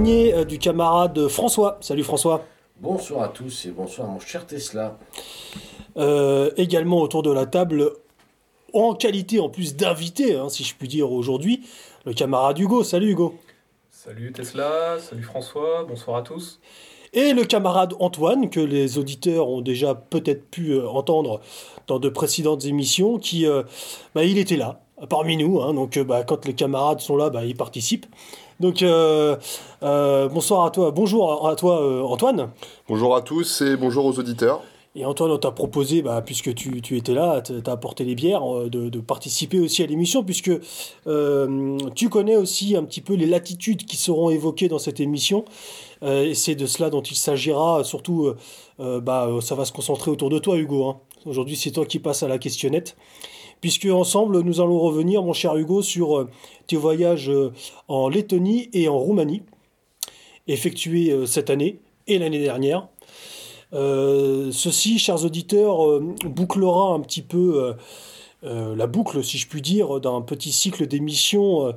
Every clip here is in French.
accompagné euh, du camarade François. Salut François. Bonsoir à tous et bonsoir mon cher Tesla. Euh, également autour de la table, en qualité en plus d'invité, hein, si je puis dire aujourd'hui, le camarade Hugo. Salut Hugo. Salut Tesla, salut François, bonsoir à tous. Et le camarade Antoine, que les auditeurs ont déjà peut-être pu euh, entendre dans de précédentes émissions, qui, euh, bah, il était là, parmi nous. Hein, donc, bah, quand les camarades sont là, bah, ils participent. Donc, bonsoir à toi, bonjour à toi, Antoine. Bonjour à tous et bonjour aux auditeurs. Et Antoine, on t'a proposé, bah, puisque tu, tu, étais là, tu as apporté les bières, de, de, participer aussi à l'émission, puisque euh, tu connais aussi un petit peu les latitudes qui seront évoquées dans cette émission. Euh, et c'est de cela dont il s'agira, surtout, euh, bah, ça va se concentrer autour de toi, Hugo. Hein. Aujourd'hui, c'est toi qui passes à la questionnette. Puisque ensemble, nous allons revenir, mon cher Hugo, sur tes voyages en Lettonie et en Roumanie, effectués cette année et l'année dernière. Euh, ceci, chers auditeurs, euh, bouclera un petit peu euh, la boucle, si je puis dire, d'un petit cycle d'émissions,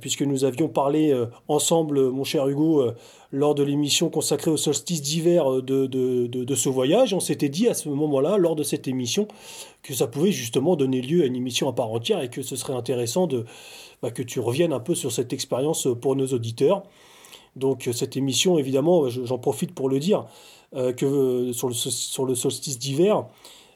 puisque nous avions parlé ensemble, mon cher Hugo, lors de l'émission consacrée au solstice d'hiver de, de, de, ce voyage. On s'était dit à ce moment-là, lors de cette émission, que ça pouvait justement donner lieu à une émission à part entière et que ce serait intéressant de, bah, que tu reviennes un peu sur cette expérience pour nos auditeurs. Donc cette émission, évidemment, j'en profite pour le dire, euh, que euh, sur le, sur le solstice d'hiver,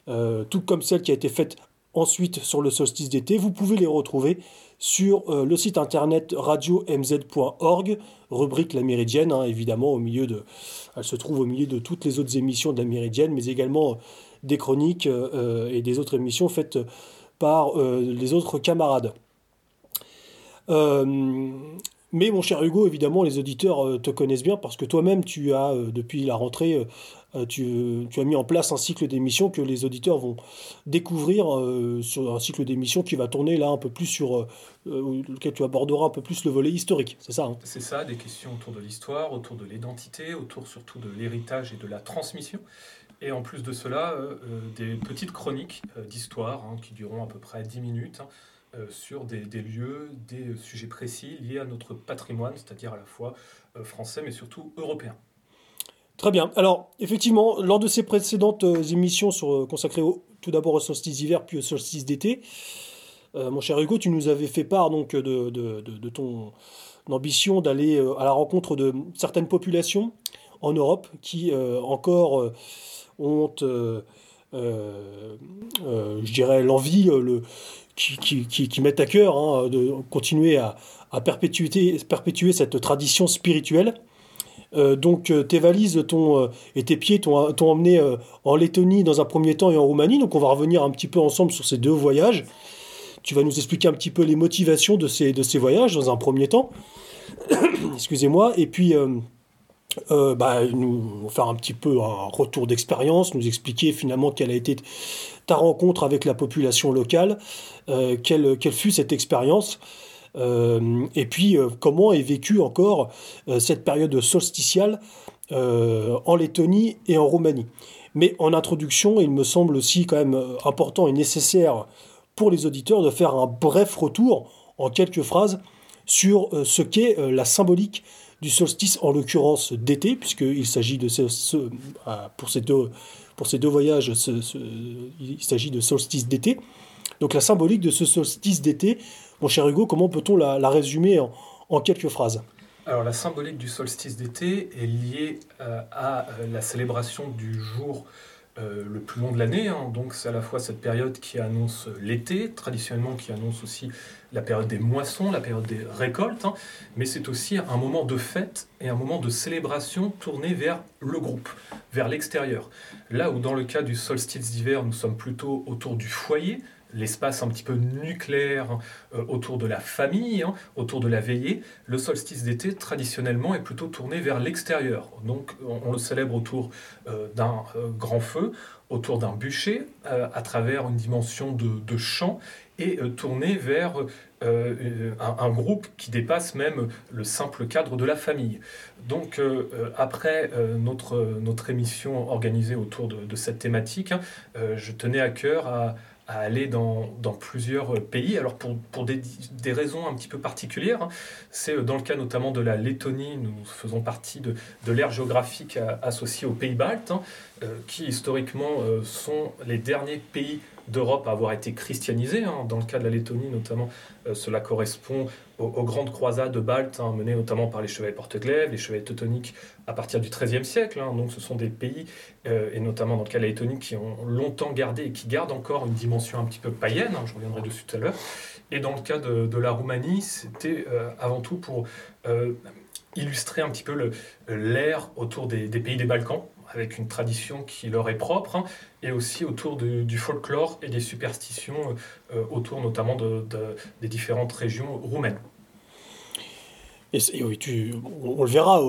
euh, tout comme celle qui a été faite ensuite sur le solstice d'été, vous pouvez les retrouver sur le site internet radio-mz.org, rubrique La Méridienne, hein, évidemment, au milieu de, elle se trouve au milieu de toutes les autres émissions de La Méridienne, mais également des chroniques et des autres émissions faites par les autres camarades. Mais mon cher Hugo, évidemment, les auditeurs euh, te connaissent bien parce que toi-même, tu as, euh, depuis la rentrée, euh, tu, as mis en place un cycle d'émissions que les auditeurs vont découvrir sur un cycle d'émissions qui va tourner là un peu plus sur lequel tu aborderas un peu plus le volet historique, c'est ça hein? C'est ça, des questions autour de l'histoire, autour de l'identité, autour surtout de l'héritage et de la transmission. Et en plus de cela, des petites chroniques d'histoire hein, qui dureront à peu près 10 minutes. Hein, euh, sur des, lieux, des sujets précis liés à notre patrimoine, c'est-à-dire à la fois euh, français mais surtout européen. Très bien. Alors, effectivement, lors de ces précédentes euh, émissions sur, consacrées tout d'abord au solstice d'hiver puis au solstice d'été, mon cher Hugo, tu nous avais fait part donc de, ton ambition d'aller à la rencontre de certaines populations en Europe qui encore ont, je dirais, l'envie, le, qui, qui, mettent à cœur hein, de continuer à, à perpétuer, perpétuer, cette tradition spirituelle. Euh, donc euh, tes valises euh, et tes pieds t'ont emmené en Lettonie dans un premier temps et en Roumanie. Donc on va revenir un petit peu ensemble sur ces deux voyages. Tu vas nous expliquer un petit peu les motivations de ces, voyages dans un premier temps. Excusez-moi. Et puis bah, nous faire un petit peu un retour d'expérience, nous expliquer finalement quelle a été ta rencontre avec la population locale, quelle, fut cette expérience et puis euh, comment est vécue encore cette période solsticiale en Lettonie et en Roumanie. Mais en introduction, il me semble aussi quand même important et nécessaire pour les auditeurs de faire un bref retour en quelques phrases sur ce qu'est la symbolique du solstice, en l'occurrence d'été, puisqu'il s'agit de ce, pour ces deux pour ces deux voyages, il s'agit de solstice d'été. Donc la symbolique de ce solstice d'été, mon cher Hugo, comment peut-on la, résumer en, quelques phrases? Alors la symbolique du solstice d'été est liée euh, à euh, la célébration du jour euh, le plus long de l'année. Hein. Donc c'est à la fois cette période qui annonce l'été, traditionnellement qui annonce aussi la période des moissons, la période des récoltes, hein. mais c'est aussi un moment de fête et un moment de célébration tourné vers le groupe, vers l'extérieur. Là où dans le cas du solstice d'hiver, nous sommes plutôt autour du foyer, l'espace un petit peu nucléaire euh, autour de la famille, hein, autour de la veillée. Le solstice d'été, traditionnellement, est plutôt tourné vers l'extérieur. Donc, on, le célèbre autour euh, d'un euh, grand feu, autour d'un bûcher, à travers une dimension de, de chant, et tourné vers un, groupe qui dépasse même le simple cadre de la famille. Donc, après notre, notre émission organisée autour de, cette thématique, hein, je tenais à cœur à à aller dans, plusieurs pays. Alors pour, des, raisons un petit peu particulières, hein. c'est dans le cas notamment de la Lettonie, nous faisons partie de, de l'ère géographique associée aux pays baltes, hein, qui historiquement sont les derniers pays d'Europe à avoir été christianisés. Hein. Dans le cas de la Lettonie notamment, cela correspond aux, grandes croisades baltes hein, menées notamment par les chevaliers porte-glaives, les chevaliers teutoniques à partir du XIIIe siècle. Hein. donc ce sont des pays, euh, et notamment dans le cas de la Lettonie, qui ont longtemps gardé et qui gardent encore une dimension un petit peu païenne, je reviendrai dessus tout à l'heure. Et dans le cas de, la Roumanie, c'était euh, avant tout pour euh, illustrer un petit peu l'ère autour des, pays des Balkans, avec une tradition qui leur est propre, hein, et aussi autour du folklore et des superstitions euh, autour notamment de, des différentes régions roumaines. Et, oui, tu, on, le verra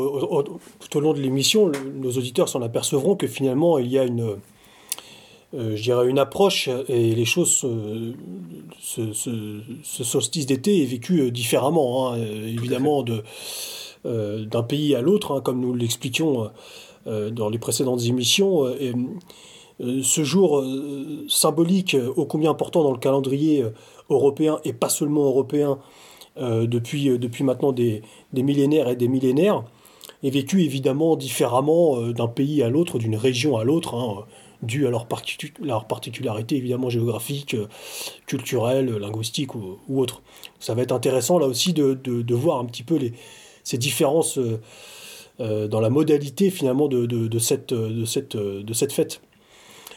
tout au long de l'émission, nos auditeurs s'en apercevront que finalement il y a une, euh, je dirais une approche et les choses, ce, ce, solstice d'été est vécu euh, différemment, hein, évidemment, de, d'un pays à l'autre, hein, comme nous l'expliquions euh, dans les précédentes émissions. Euh, euh, ce jour symbolique, ô combien important dans le calendrier européen, et pas seulement européen, depuis, depuis maintenant des, des, millénaires et des millénaires, est vécu évidemment différemment d'un pays à l'autre, d'une région à l'autre, hein, dû à leur, leur, particularité évidemment géographique, culturelle, linguistique ou, ou, autre. Ça va être intéressant là aussi de, de, voir un petit peu les, ces différences euh, dans la modalité finalement de, de, cette, de, cette, fête.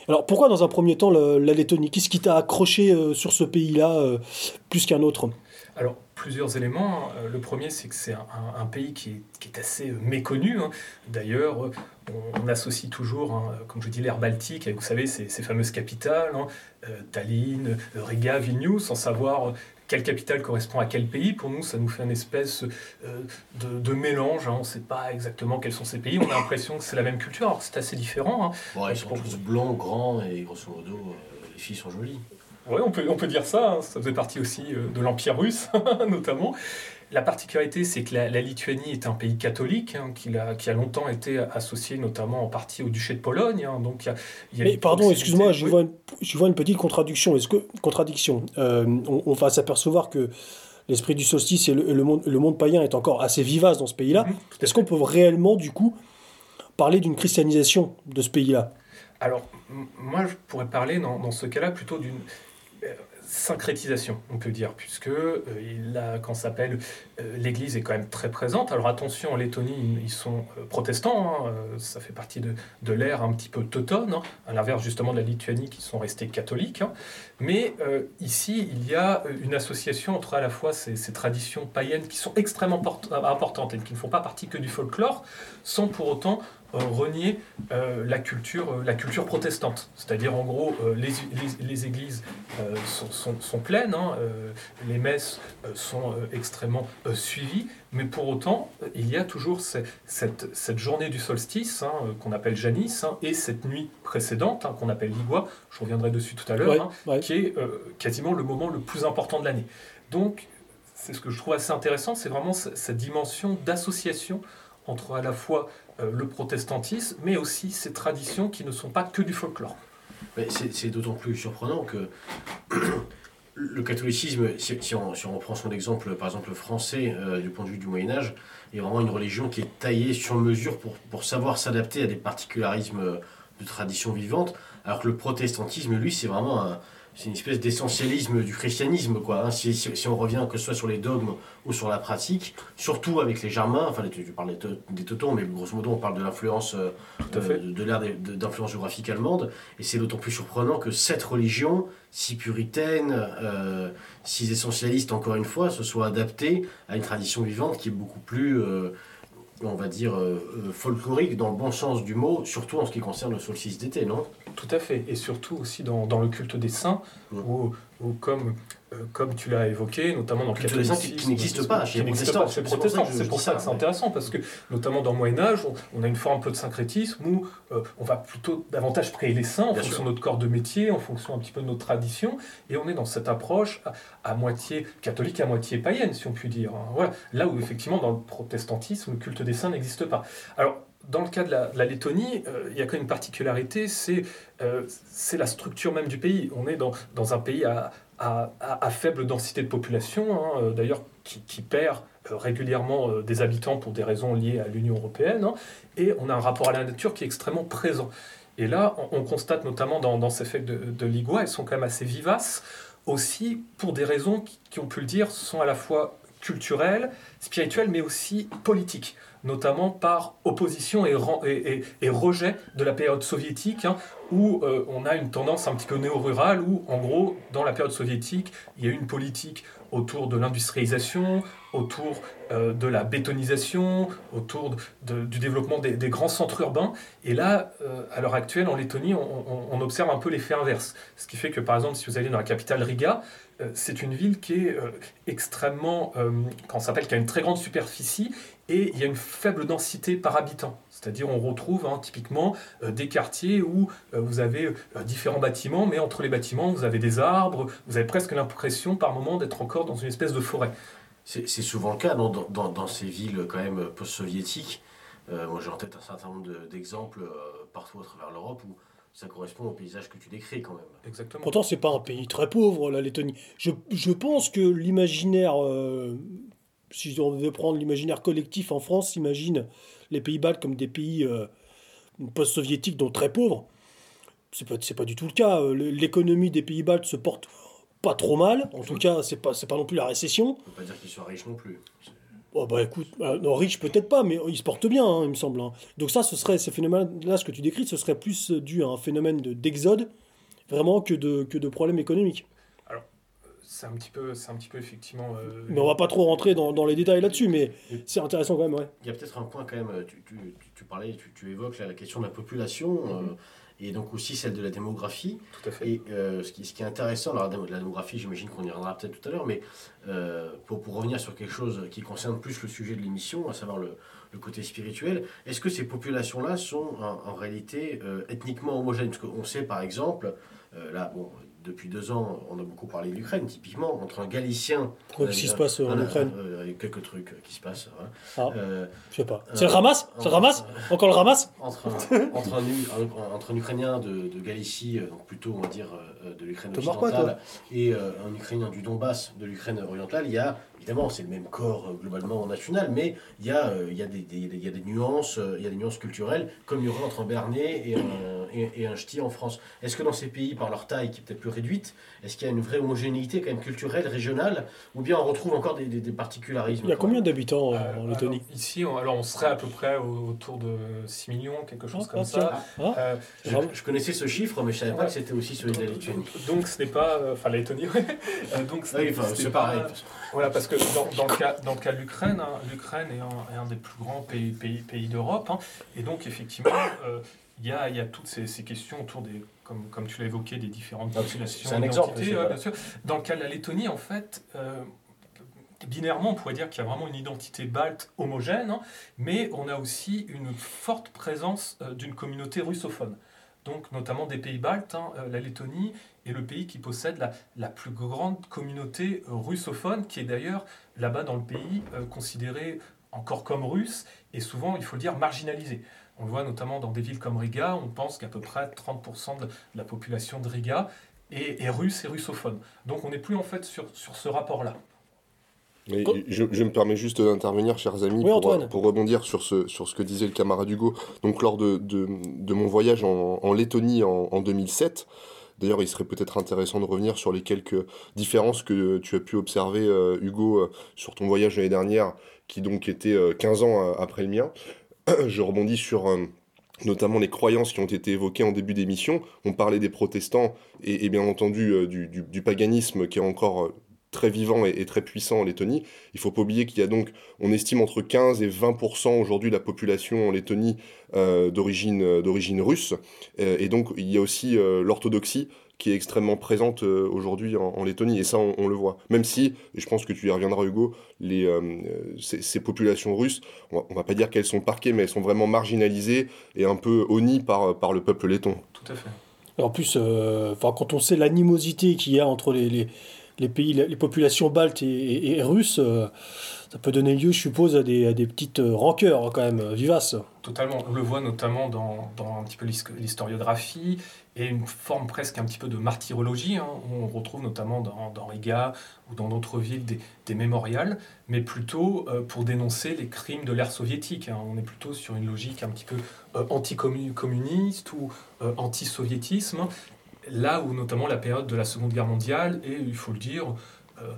Alors pourquoi dans un premier temps la, Lettonie? Qu'est-ce qui t'a accroché euh, sur ce pays-là euh, plus qu'un autre? Alors plusieurs éléments. Le premier, c'est que c'est un, pays qui est, qui est, assez méconnu. Hein. D'ailleurs, on, associe toujours, hein, comme je dis, l'ère baltique avec, vous savez, ces, ces fameuses capitales, hein, Tallinn, Riga, Vilnius, sans savoir quelle capitale correspond à quel pays. Pour nous, ça nous fait une espèce euh, de, mélange. Hein. On ne sait pas exactement quels sont ces pays. On a l'impression que c'est la même culture. Alors c'est assez différent. Hein. ils sont tous blancs, grands et grosso modo, euh, les filles sont jolies. Oui, on peut, on peut dire ça. Hein. Ça faisait partie aussi euh, de l'Empire russe, notamment. La particularité, c'est que la, Lituanie est un pays catholique hein, qui, a, qui, a, longtemps été associé notamment en partie au duché de Pologne. Hein. donc il y a, Mais pardon, excuse-moi, je, vois une, vois une petite contradiction. Est-ce que contradiction euh, on, va s'apercevoir que l'esprit du solstice et le, monde, le, monde, païen est encore assez vivace dans ce pays-là. Mhm, Est-ce qu'on peut réellement, du coup, parler d'une christianisation de ce pays-là? Alors, moi, je pourrais parler dans, dans ce cas-là plutôt d'une syncrétisation, on peut dire, puisque euh, il a, quand s'appelle euh, l'Église est quand même très présente. Alors attention, en Lettonie, ils sont euh, protestants, hein, ça fait partie de, de l'ère un petit peu teutone, hein, à l'inverse justement de la Lituanie qui sont restés catholiques. Hein. Mais ici, il y a une association entre à la fois ces, ces traditions païennes qui sont extrêmement importantes et qui ne font pas partie que du folklore, sans pour autant euh, renier euh, la, culture, euh, la culture protestante. C'est-à-dire, en gros, les, les, églises sont, sont, pleines, hein, les messes sont extrêmement suivies, mais pour autant, il y a toujours cette, cette, journée du solstice, hein, qu'on appelle Janis, hein, et cette nuit précédente, qu'on appelle Ligua, je reviendrai dessus tout à l'heure, qui est quasiment le moment le plus important de l'année. Donc, c'est ce que je trouve assez intéressant, c'est vraiment cette dimension d'association entre à la fois euh, le protestantisme, mais aussi ces traditions qui ne sont pas que du folklore. C'est d'autant plus surprenant que le catholicisme, si, on, reprend son exemple, par exemple français, euh, du point de vue du Moyen Âge, est vraiment une religion qui est taillée sur mesure pour, pour savoir s'adapter à des particularismes de tradition vivante, alors que le protestantisme, lui, c'est vraiment un, c'est une espèce d'essentialisme du christianisme, quoi. Hein. Si, si, on revient que ce soit sur les dogmes ou sur la pratique, surtout avec les Germains, enfin, tu, parles des, Teutons, mais grosso modo, on parle de l'influence, euh, de, de l'ère d'influence géographique allemande, et c'est d'autant plus surprenant que cette religion, si puritaine, euh, si essentialiste, encore une fois, se soit adaptée à une tradition vivante qui est beaucoup plus. Euh, on va dire, folklorique dans le bon sens du mot, surtout en ce qui concerne le solstice d'été, non? Tout à fait, et surtout aussi dans, dans le culte des saints, où, où comme euh, comme tu l'as évoqué, notamment dans le catholicisme. qui n'existe pas chez les protestants. C'est pour ça que c'est intéressant, parce que notamment dans le Moyen-Âge, on, a une forme un peu de syncrétisme où euh, on va plutôt davantage prier les saints en fonction de notre corps de métier, en fonction un petit peu de notre tradition, et on est dans cette approche à, moitié catholique, à moitié païenne, si on peut dire. Hein. Voilà. Là où effectivement, dans le protestantisme, le culte des saints n'existe pas. Alors, dans le cas de la, Lettonie, il y a quand même une particularité, c'est la structure même du pays. On est dans, dans un pays à, à, faible densité de population, hein, d'ailleurs qui, perd régulièrement des habitants pour des raisons liées à l'Union européenne, hein, et on a un rapport à la nature qui est extrêmement présent. Et là, on, constate notamment dans, ces fêtes de, de Ligua, elles sont quand même assez vivaces, aussi pour des raisons qui, qui, on peut le dire, sont à la fois culturelles, spirituelles, mais aussi politiques notamment par opposition et, et, rejet de la période soviétique, hein, où euh, on a une tendance un petit peu néo-rurale, où en gros, dans la période soviétique, il y a une politique autour de l'industrialisation, autour euh, de la bétonisation, autour du développement des, grands centres urbains. Et là, euh, à l'heure actuelle, en Lettonie, on, on, observe un peu l'effet inverse. Ce qui fait que, par exemple, si vous allez dans la capitale Riga, c'est une ville qui est extrêmement, quand s'appelle, qui a une très grande superficie et il y a une faible densité par habitant. C'est-à-dire on retrouve hein, typiquement euh, des quartiers où euh, vous avez euh, différents bâtiments, mais entre les bâtiments, vous avez des arbres, vous avez presque l'impression par moment d'être encore dans une espèce de forêt. C'est souvent le cas dans, dans, dans, ces villes quand même post-soviétiques. moi j'ai en tête un certain nombre d'exemples partout à travers l'Europe où ça correspond au paysage que tu décris quand même. Exactement. Pourtant, c'est pas un pays très pauvre, la Lettonie. Je, je pense que l'imaginaire si on veut prendre l'imaginaire collectif en France, imagine les pays baltes comme des pays euh, post-soviétiques, donc très pauvres. C'est pas, pas du tout le cas. Euh, l'économie des pays baltes se porte pas trop mal. En tout cas, c'est pas, pas non plus la récession. On peut pas dire qu'ils soient riches non plus. Oh bah écoute, euh, non, riches peut-être pas, mais ils se portent bien, hein, il me semble. Hein. Donc ça, ce serait, ces phénomènes-là, ce que tu décris, ce serait plus dû à un phénomène d'exode, vraiment, que de, que de problèmes économiques c'est un petit peu, c'est un petit peu effectivement. Euh, mais on va pas trop rentrer dans, dans les détails là-dessus, mais c'est intéressant quand même, ouais. Il y a peut-être un point quand même. Tu, tu, tu parlais, tu, tu évoques la question de la population. Euh, mhm. et donc aussi celle de la démographie. Tout à fait. Et euh, ce, qui, ce qui est intéressant, alors la démographie, j'imagine qu'on y reviendra peut-être tout à l'heure, mais pour, pour revenir sur quelque chose qui concerne plus le sujet de l'émission, à savoir le, le côté spirituel, est-ce que ces populations-là sont en, en réalité ethniquement homogènes? Parce qu'on sait par exemple, là, bon, depuis deux ans, on a beaucoup parlé de l'Ukraine, typiquement, entre un Galicien. Qu'est-ce qui se passe en Ukraine euh, Il y a quelques trucs qui se passent. Ah, euh, je sais pas. C'est le Hamas? C'est le Hamas? Encore le Hamas? entre un, entre, un, Ukrainien de, de, Galicie, donc plutôt, on va dire, de l'Ukraine occidentale, et un Ukrainien du Donbass, de l'Ukraine orientale, il y a évidemment, c'est le même corps euh, globalement national, mais il y, a, euh, il, y a des, il y a des nuances, euh, il y a des nuances culturelles, comme il y aurait entre un Bernay et un, et, un ch'ti en France. Est-ce que dans ces pays, par leur taille qui est peut-être plus réduite, est-ce qu'il y a une vraie homogénéité quand même culturelle, régionale, ou bien on retrouve encore des, des, particularismes Il y a combien d'habitants en Lettonie Ici, on, alors on serait à peu près autour de 6 millions, quelque chose ah, comme ça. Ah. je, connaissais ce chiffre, mais je ne savais pas que c'était aussi celui de la Lettonie. Donc ce n'est pas... Enfin, la Lettonie, oui. donc, oui, c'est pareil. Voilà, parce que dans, le, cas, dans le cas de l'Ukraine, hein, l'Ukraine est, un, des plus grands pays, pays, pays d'Europe. Hein, et donc, effectivement, euh, il y, a, y, a, toutes ces, ces, questions autour des, comme, comme tu l'as évoqué, des différentes populations. C'est un exemple. bien sûr. Dans le cas de la Lettonie, en fait, euh, binairement, on pourrait dire qu'il y a vraiment une identité balte homogène, hein, mais on a aussi une forte présence euh, d'une communauté russophone donc notamment des pays baltes. Hein, euh, la Lettonie est le pays qui possède la, la plus grande communauté euh, russophone, qui est d'ailleurs là-bas dans le pays euh, considérée encore comme russe et souvent, il faut le dire, marginalisée. On le voit notamment dans des villes comme Riga, on pense qu'à peu près 30% de la population de Riga est, est, russe et russophone. Donc on n'est plus en fait sur, sur ce rapport-là. Je, je, me permets juste d'intervenir, chers amis, pour, pour, rebondir sur ce, sur ce que disait le camarade Hugo. Donc, lors de, de, de mon voyage en, en Lettonie en, en 2007, D'ailleurs, il serait peut-être intéressant de revenir sur les quelques différences que tu as pu observer, euh, Hugo, euh, sur ton voyage l'année dernière, qui donc était 15 euh, ans après le mien. Je rebondis sur notamment les croyances qui ont été évoquées en début d'émission. On parlait des protestants et, bien entendu du, du, du, paganisme qui est encore très vivant et, très puissant en Lettonie. Il faut pas oublier qu'il y a donc, on estime entre 15 et 20% aujourd'hui de la population en Lettonie euh, d'origine euh, d'origine russe. Euh, et donc il y a aussi l'orthodoxie qui est extrêmement présente aujourd'hui en, Lettonie, et ça on, le voit. Même si, et je pense que tu y reviendras Hugo, les, ces, populations russes, on va, va pas dire qu'elles sont parquées, mais elles sont vraiment marginalisées et un peu honnies par, par le peuple letton. Tout à fait. En plus, enfin quand on sait l'animosité qu'il y a entre les les pays, les populations baltes et, russes, ça peut donner lieu, je suppose, à des, petites rancœurs hein, quand même vivaces. Totalement. On le voit notamment dans, un petit peu l'historiographie et une forme presque un petit peu de martyrologie. Hein, on retrouve notamment dans, Riga ou dans d'autres villes des, des, mémorials, mais plutôt pour dénoncer les crimes de l'ère soviétique. Hein. On est plutôt sur une logique un petit peu anticommuniste ou anti-soviétisme là où notamment la période de la Seconde Guerre mondiale est, il faut le dire, euh,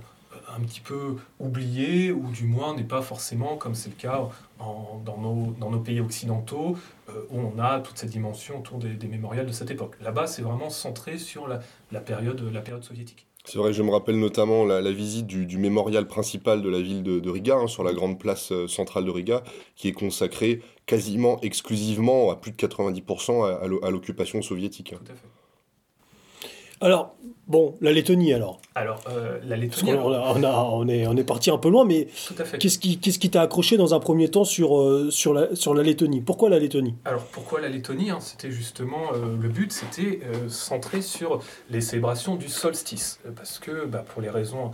un petit peu oubliée, ou du moins n'est pas forcément, comme c'est le cas dans, nos, dans, nos, pays occidentaux, euh, où on a toute cette dimension autour des, mémorials de cette époque. Là-bas, c'est vraiment centré sur la, la, période, la période soviétique. C'est vrai, je me rappelle notamment la, visite du, mémorial principal de la ville de, Riga, hein, sur la grande place euh, centrale de Riga, qui est consacré quasiment exclusivement, à plus de 90%, à, à l'occupation soviétique. Tout à fait. Alors, bon, la Lettonie alors. Alors, euh, la Lettonie. On, on, est, on est parti un peu loin, mais qu'est-ce qui t'a accroché dans un premier temps sur, euh, sur, la, sur la Lettonie? Pourquoi la Lettonie? Alors, pourquoi la Lettonie hein, C'était justement euh, le but, c'était centré sur les célébrations du solstice. Parce que, bah, pour les raisons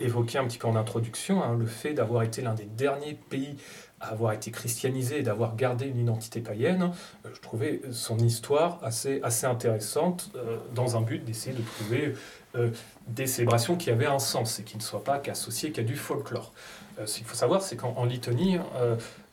évoquées un petit peu en introduction, hein, le fait d'avoir été l'un des derniers pays avoir été christianisé et d'avoir gardé une identité païenne, euh, je trouvais son histoire assez, assez intéressante euh, dans un but d'essayer de trouver euh, des célébrations qui avaient un sens et qui ne soient pas qu'associées qu'à du folklore. ce qu'il faut savoir, c'est qu'en Litanie,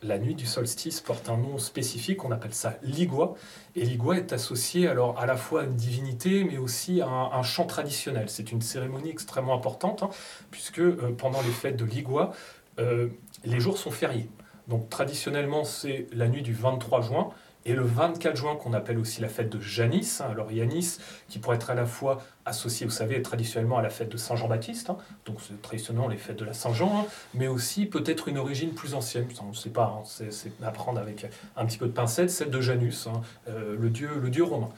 la nuit du solstice porte un nom spécifique, on appelle ça Ligua. Et Ligua est associé alors à la fois à une divinité, mais aussi à un, chant traditionnel. C'est une cérémonie extrêmement importante, hein, puisque pendant les fêtes de Ligua, les jours sont fériés. Donc traditionnellement, c'est la nuit du 23 juin. Et le 24 juin, qu'on appelle aussi la fête de Janis, hein. alors Yanis, qui pourrait être à la fois associé, vous savez, traditionnellement à la fête de Saint-Jean-Baptiste, hein. donc c'est traditionnellement les fêtes de la Saint-Jean, hein. mais aussi peut-être une origine plus ancienne, on ne sait pas, c'est à prendre avec un petit peu de pincette, celle de Janus, euh, le, dieu, le dieu romain.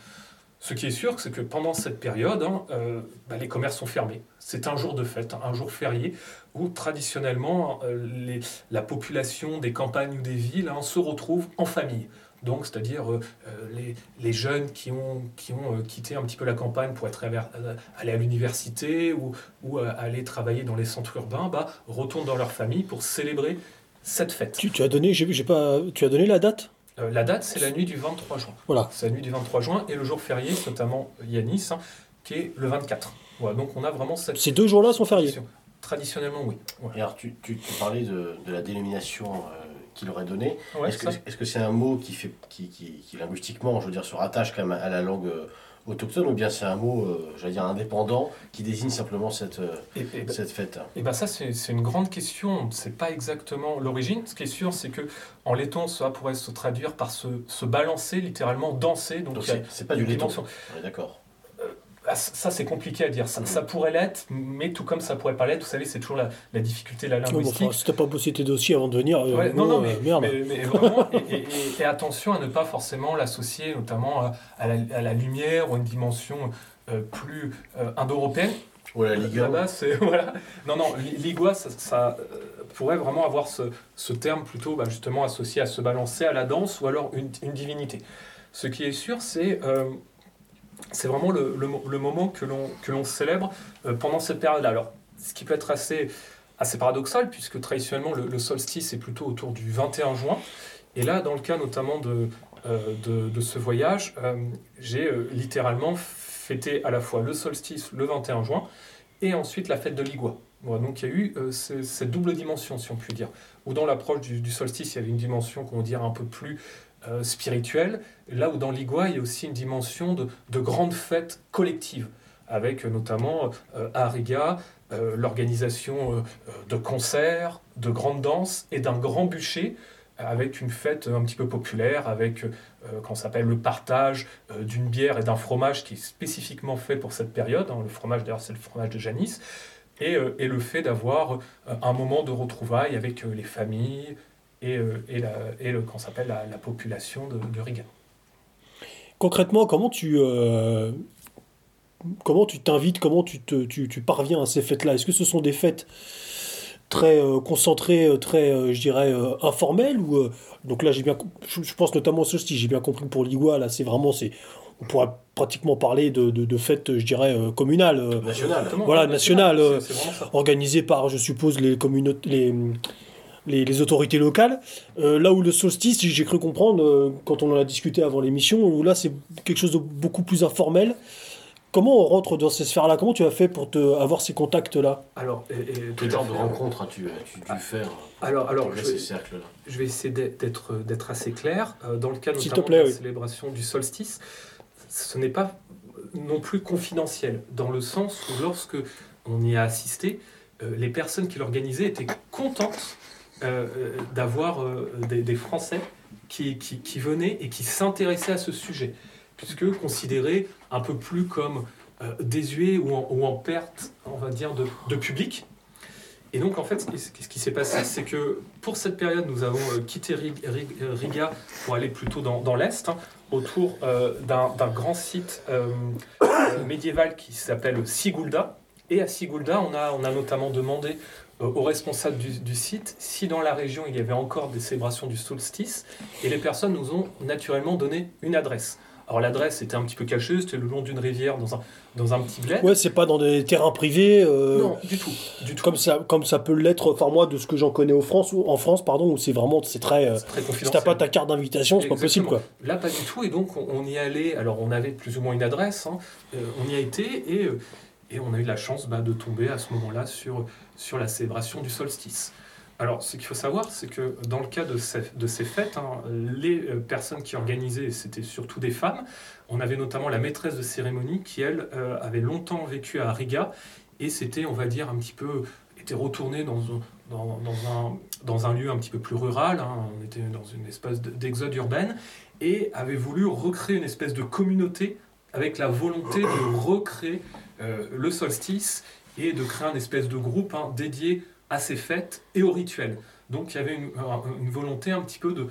Ce qui est sûr, c'est que pendant cette période, euh, bah, les commerces sont fermés. C'est un jour de fête, un jour férié, où traditionnellement euh, les, la population des campagnes ou des villes hein, se retrouve en famille. Donc, c'est-à-dire euh, euh, les, les, jeunes qui ont, qui ont quitté un petit peu la campagne pour être aller à l'université ou, ou aller travailler dans les centres urbains, bah, retournent dans leur famille pour célébrer cette fête. Tu, tu as donné, j'ai, pas, tu as donné la date? La date, c'est la nuit du 23 juin. Voilà. C'est la nuit du 23 juin et le jour férié, notamment Yanis, hein, qui est le 24. Voilà, donc on a vraiment cette. Ces deux jours-là sont fériés. Traditionnellement, oui. Et alors, tu, tu, parlais de, de, la dénomination euh, qu'il aurait donnée. est-ce, que, c'est un mot qui, fait, qui, qui, linguistiquement, je veux dire, se rattache quand même à la langue euh, autochtone ou bien c'est un mot, euh, j'allais dire, indépendant qui désigne simplement cette, ben, cette fête? Et bien ça, c'est, une grande question. On sait pas exactement l'origine. Ce qui est sûr, c'est que en letton, ça pourrait se traduire par se, se balancer, littéralement danser. Donc, c'est, pas du letton. D'accord. Ah, ça, c'est compliqué à dire. Ça, ça pourrait l'être, mais tout comme ça pourrait pas l'être. Vous savez, c'est toujours la, la, difficulté, la linguistique. si t'as pas bossé tes dossiers avant de venir, euh, non, non, mais, euh, mais, vraiment, et, attention à ne pas forcément l'associer notamment à, la, à, la, lumière ou à une dimension euh, plus indo-européenne. Ou la Ligua. c'est voilà. Non, non, Ligua, ça, ça pourrait vraiment avoir ce, ce terme plutôt bah, justement associé à se balancer, à la danse ou alors une, une divinité. Ce qui est sûr, c'est c'est vraiment le, le, moment que l'on célèbre euh, pendant cette période-là. Alors, ce qui peut être assez, assez paradoxal, puisque traditionnellement, le, solstice est plutôt autour du 21 juin. Et là, dans le cas notamment de, euh, de, ce voyage, euh, j'ai littéralement fêté à la fois le solstice le 21 juin et ensuite la fête de Ligua. donc il y a eu cette double dimension, si on peut dire, où dans l'approche du, du, solstice, il y avait une dimension, qu'on dire, un peu plus euh, spirituelle, là où dans l'Igua, il y a aussi une dimension de, de grandes fêtes collectives, avec euh, notamment euh, à Riga l'organisation de concerts, de grandes danses et d'un grand bûcher avec une fête un petit peu populaire, avec qu'on s'appelle le partage d'une bière et d'un fromage qui est spécifiquement fait pour cette période. Hein. Le fromage, d'ailleurs, c'est le fromage de Janis. Et, et le fait d'avoir un moment de retrouvailles avec les familles, et, euh, et, la, et le, qu'on s'appelle la, la, population de, de, Riga. Concrètement, comment tu, euh, comment tu t'invites, comment tu, te, tu, tu, parviens à ces fêtes-là? Est-ce que ce sont des fêtes très euh, concentrées, très, je dirais, informelles ou, Donc là, j'ai bien, je, pense notamment au solstice, j'ai bien compris pour l'Igua, là, c'est vraiment, c'est, on pourrait pratiquement parler de, de, fêtes, je dirais, communales. Nationales. Voilà, nationales, organisées par, je suppose, les communautés. Les, les, autorités locales. là où le solstice, j'ai cru comprendre, quand on en a discuté avant l'émission, où là c'est quelque chose de beaucoup plus informel. Comment on rentre dans ces sphères-là? Comment tu as fait pour te, avoir ces contacts-là? Alors, quel genre de rencontres as-tu as dû faire Alors, alors je, ces cercles-là je vais essayer d'être d'être assez clair. Euh, dans le cadre notamment de la célébration du solstice, ce n'est pas non plus confidentiel, dans le sens où lorsque on y a assisté, euh, les personnes qui l'organisaient étaient contentes euh, d'avoir des, Français qui, qui, venaient et qui s'intéressaient à ce sujet puisque considéré un peu plus comme euh, désuet ou en, perte, on va dire, de, public. Et donc, en fait, ce qui s'est passé, c'est que pour cette période, nous avons euh, quitté Riga pour aller plutôt dans, l'Est, autour euh, d'un grand site médiéval qui s'appelle Sigulda. Et à Sigulda, on a, on a notamment demandé aux responsables du, du, site si dans la région il y avait encore des célébrations du solstice. Et les personnes nous ont naturellement donné une adresse. Alors l'adresse était un petit peu cachée, c'était le long d'une rivière dans un, dans un petit bled. Ouais, c'est pas dans des terrains privés. Euh, non, du tout, du tout. Comme ça, comme ça peut l'être. Enfin moi, de ce que j'en connais en France, en France, pardon, où c'est vraiment c'est très. Euh, très si t'as pas ta carte d'invitation, c'est pas possible quoi. Là, pas du tout. Et donc on, y allait. Alors on avait plus ou moins une adresse. Hein, euh, on y a été et et on a eu la chance bah, de tomber à ce moment-là sur sur la célébration du solstice. Alors, ce qu'il faut savoir, c'est que dans le cas de ces, fêtes, hein, les euh, personnes qui organisaient, c'était surtout des femmes. On avait notamment la maîtresse de cérémonie qui, elle, euh, avait longtemps vécu à Riga et c'était, on va dire, un petit peu, était retournée dans, dans, un, dans un lieu un petit peu plus rural. Hein. on était dans une espèce d'exode urbaine et avait voulu recréer une espèce de communauté avec la volonté de recréer euh, le solstice et de créer un espèce de groupe hein, dédié à ces fêtes et aux rituels. Donc il y avait une, volonté un petit peu de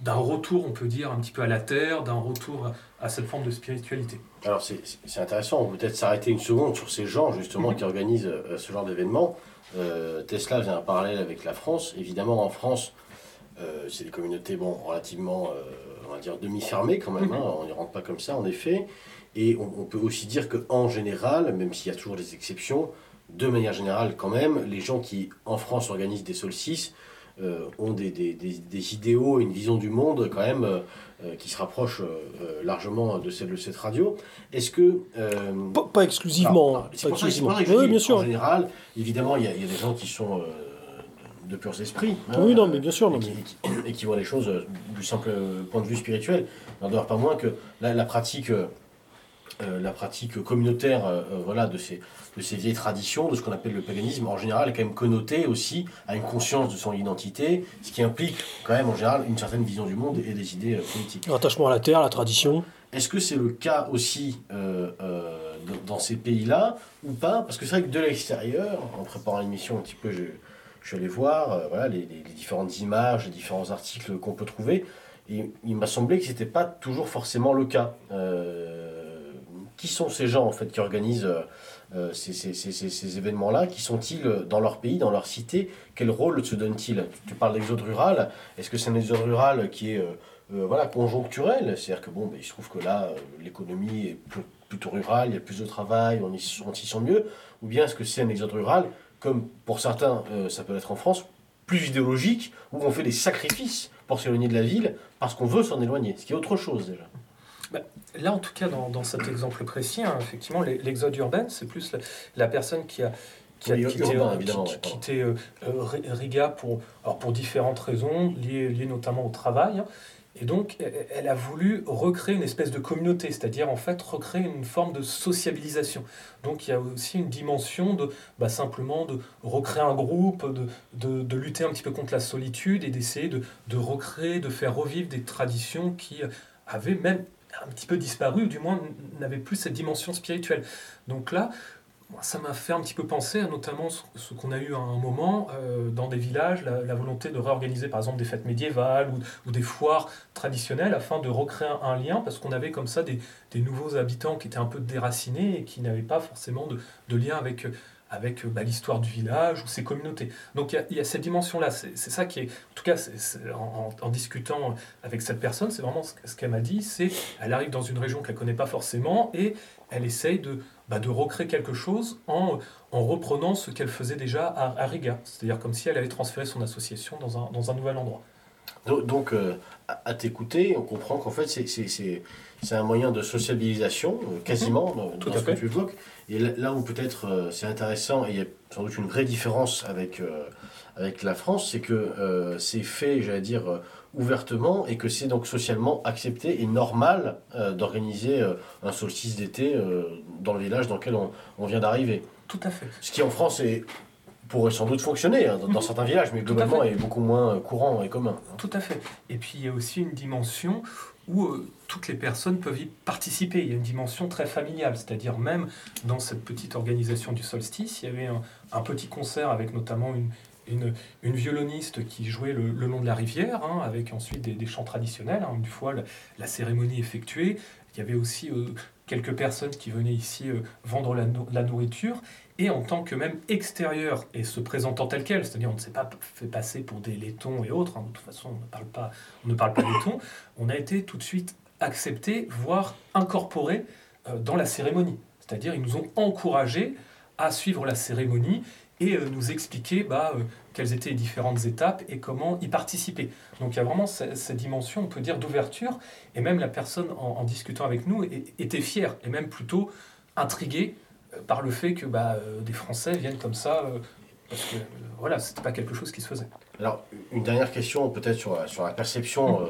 d'un retour, on peut dire, un petit peu à la terre, d'un retour à, cette forme de spiritualité. Alors c'est intéressant, on peut peut-être s'arrêter une seconde sur ces gens justement qui organisent euh, ce genre d'événements. Euh, Tesla vient un parallèle avec la France. Évidemment, en France, euh, c'est des communautés bon, relativement, on va dire, demi-fermées quand même. Hein. on n'y rentre pas comme ça, en effet. Et on, on peut aussi dire qu'en général, même s'il y a toujours des exceptions, de manière générale, quand même, les gens qui, en France, organisent des solstices euh, ont des, des, des, idéaux, une vision du monde, quand même, euh, euh, qui se rapprochent largement de celle de cette radio. Est-ce que. Pas, exclusivement. c'est pour ça que bien sûr. En général, évidemment, il y, a des gens qui sont de purs esprits. Hein, oui, non, mais bien sûr. Et, qui, voient les choses du simple point de vue spirituel. Il n'en demeure pas moins que la, pratique. La pratique communautaire voilà, de ces, de ces vieilles traditions, de ce qu'on appelle le paganisme, en général, est quand même connoté aussi à une conscience de son identité, ce qui implique quand même en général une certaine vision du monde et des idées euh, politiques. L'attachement à la terre, la tradition. Est-ce que c'est le cas aussi euh, euh, dans ces pays-là ou pas? Parce que c'est vrai que de l'extérieur, en préparant l'émission un petit peu, je, je suis allé voir voilà, les, les, différentes images, les différents articles qu'on peut trouver, et il m'a semblé que ce n'était pas toujours forcément le cas. Qui sont ces gens en fait qui organisent euh, ces, événements-là Qui sont-ils dans leur pays, dans leur cité? Quel rôle se donnent-ils? Tu, parles d'exode rural. Est-ce que c'est un exode rural qui est euh, euh, voilà, conjoncturel C'est-à-dire que bon, ben, il se trouve que là, l'économie est plutôt rurale, il y a plus de travail, on, y, on s'y sent mieux. Ou bien est-ce que c'est un exode rural, comme pour certains, ça peut être en France, plus idéologique, où on fait des sacrifices pour s'éloigner de la ville parce qu'on veut s'en éloigner, ce qui est autre chose déjà. Bah, là, en tout cas, dans, cet exemple précis, hein, effectivement, l'exode urbain, c'est plus la, personne qui a, qui a quitté, euh, euh, Riga pour, alors pour différentes raisons, liées, liées notamment au travail. Hein. Et donc, e, e, elle a voulu recréer une espèce de communauté, c'est-à-dire en fait recréer une forme de sociabilisation. Donc, il y a aussi une dimension de bah, simplement de recréer un groupe, de, de, de, lutter un petit peu contre la solitude et d'essayer de, de recréer, de faire revivre des traditions qui avaient même un petit peu disparu, ou du moins n'avait plus cette dimension spirituelle. Donc là, ça m'a fait un petit peu penser à notamment ce, qu'on a eu à un moment euh, dans des villages, la, volonté de réorganiser par exemple des fêtes médiévales ou, des foires traditionnelles afin de recréer un, lien, parce qu'on avait comme ça des, nouveaux habitants qui étaient un peu déracinés et qui n'avaient pas forcément de, lien avec, avec bah, l'histoire du village ou ses communautés. Donc il y, a cette dimension-là. C'est ça qui est, en tout cas, en, discutant avec cette personne, c'est vraiment ce, qu'elle m'a dit. C'est, elle arrive dans une région qu'elle connaît pas forcément et elle essaye de, bah, recréer quelque chose en, en reprenant ce qu'elle faisait déjà à, Riga. C'est-à-dire comme si elle avait transféré son association dans un nouvel endroit. Donc, euh, à t'écouter, on comprend qu'en fait, c'est un moyen de sociabilisation, euh, quasiment, mhm. dans, ce que tu évoques. Et là, où peut-être euh, c'est intéressant, et il y a sans doute une vraie différence avec, avec la France, c'est que c'est fait, j'allais dire, ouvertement, et que c'est donc socialement accepté et normal d'organiser un solstice d'été dans le village dans lequel on, on vient d'arriver. Tout à fait. Ce qui en France est pourrait sans doute fonctionner hein, dans, mhm. certains villages, mais globalement est beaucoup moins courant et commun. Tout à fait. Et puis il y a aussi une dimension où euh, toutes les personnes peuvent y participer. Il y a une dimension très familiale, c'est-à-dire même dans cette petite organisation du solstice, il y avait un, petit concert avec notamment une, une, violoniste qui jouait le, long de la rivière, hein, avec ensuite des, chants traditionnels. Hein, une fois la, cérémonie effectuée, il y avait aussi euh, quelques personnes qui venaient ici euh, vendre la, nourriture et en tant que même extérieur et se présentant tel quel, c'est-à-dire on ne s'est pas fait passer pour des laitons et autres, hein, de toute façon on ne parle pas, on ne parle pas laitons, on a été tout de suite accepté, voire incorporé euh, dans la cérémonie. C'est-à-dire ils nous ont encouragés à suivre la cérémonie et euh, nous expliquer bah, euh, quelles étaient les différentes étapes et comment y participer. Donc il y a vraiment cette, dimension, on peut dire, d'ouverture, et même la personne en, discutant avec nous était fière, et même plutôt intriguée par le fait que bah, euh, des Français viennent comme ça, euh, parce que euh, voilà, c'était pas quelque chose qui se faisait. Alors, une dernière question peut-être sur, sur la perception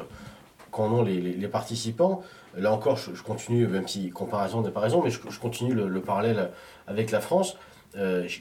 qu'en ont les, les, participants. Là encore, je, continue, même si comparaison n'est pas raison, mais je, continue le, parallèle avec la France.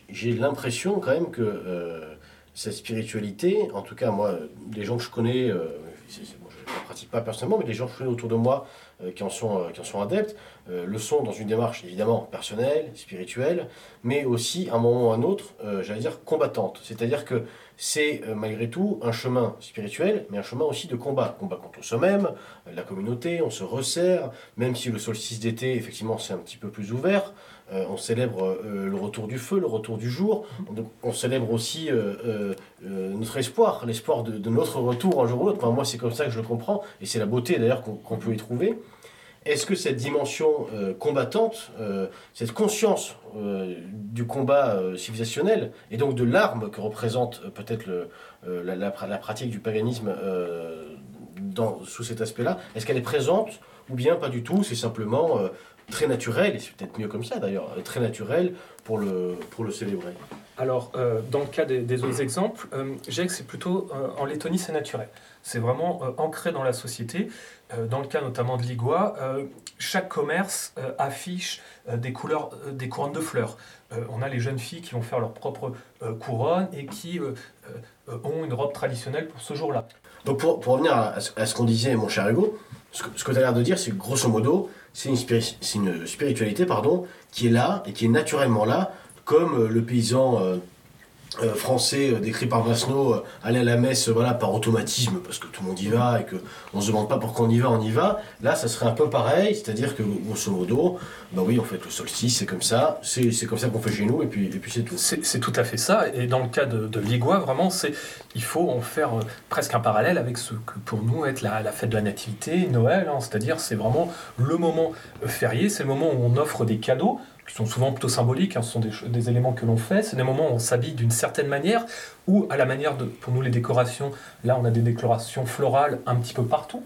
J'ai l'impression quand même que cette spiritualité, en tout cas moi, des gens que je connais, je ne pratique pas personnellement, mais des gens que je connais autour de moi qui, en sont, qui en sont adeptes, euh, le sont dans une démarche évidemment personnelle, spirituelle, mais aussi à un moment ou à un autre, euh, j'allais dire combattante. C'est-à-dire que c'est euh, malgré tout un chemin spirituel, mais un chemin aussi de combat. Combat contre soi-même, la communauté, on se resserre, même si le solstice d'été, effectivement, c'est un petit peu plus ouvert. on célèbre le retour du feu, le retour du jour. On, célèbre aussi notre espoir, l'espoir de, notre retour un jour ou l'autre. moi, c'est comme ça que je le comprends, et c'est la beauté d'ailleurs qu'on peut y trouver. Est-ce que cette dimension euh, combattante, euh, cette conscience euh, du combat civilisationnel, et donc de l'arme que représente peut-être la, la, pratique du paganisme dans, sous cet aspect-là, est-ce qu'elle est présente ou bien pas du tout? C'est simplement très naturel, et c'est peut-être mieux comme ça d'ailleurs, très naturel pour le, pour le célébrer Alors, dans le cas des, autres exemples, je dirais que c'est plutôt en Lettonie, c'est naturel. C'est vraiment ancré dans la société. Euh, dans le cas notamment de Ligua, euh, chaque commerce euh, affiche des couleurs, des couronnes de fleurs. on a les jeunes filles qui vont faire leur propre couronne et qui ont une robe traditionnelle pour ce jour-là. Donc pour, pour, revenir à, ce qu'on disait, mon cher Hugo, ce que, tu as l'air de dire, c'est que grosso modo, c'est une, spiritualité pardon, qui est là et qui est naturellement là, comme le paysan français euh, décrit par Masno euh, aller à la messe voilà par automatisme parce que tout le monde y va et que on se demande pas pourquoi on y va on y va là ça serait un peu pareil c'est à dire que grosso modo bah oui en fait le solstice c'est comme ça c'est comme ça qu'on fait chez nous et puis et puis c'est tout c'est tout à fait ça et dans le cas de, de vraiment c'est il faut en faire presque un parallèle avec ce que pour nous est la, fête de la nativité Noël hein. c'est à dire c'est vraiment le moment férié c'est le moment où on offre des cadeaux qui sont souvent plutôt symboliques, hein, ce sont des, éléments que l'on fait, c'est des moments où on s'habille d'une certaine manière, ou à la manière de, pour nous les décorations, là on a des décorations florales un petit peu partout,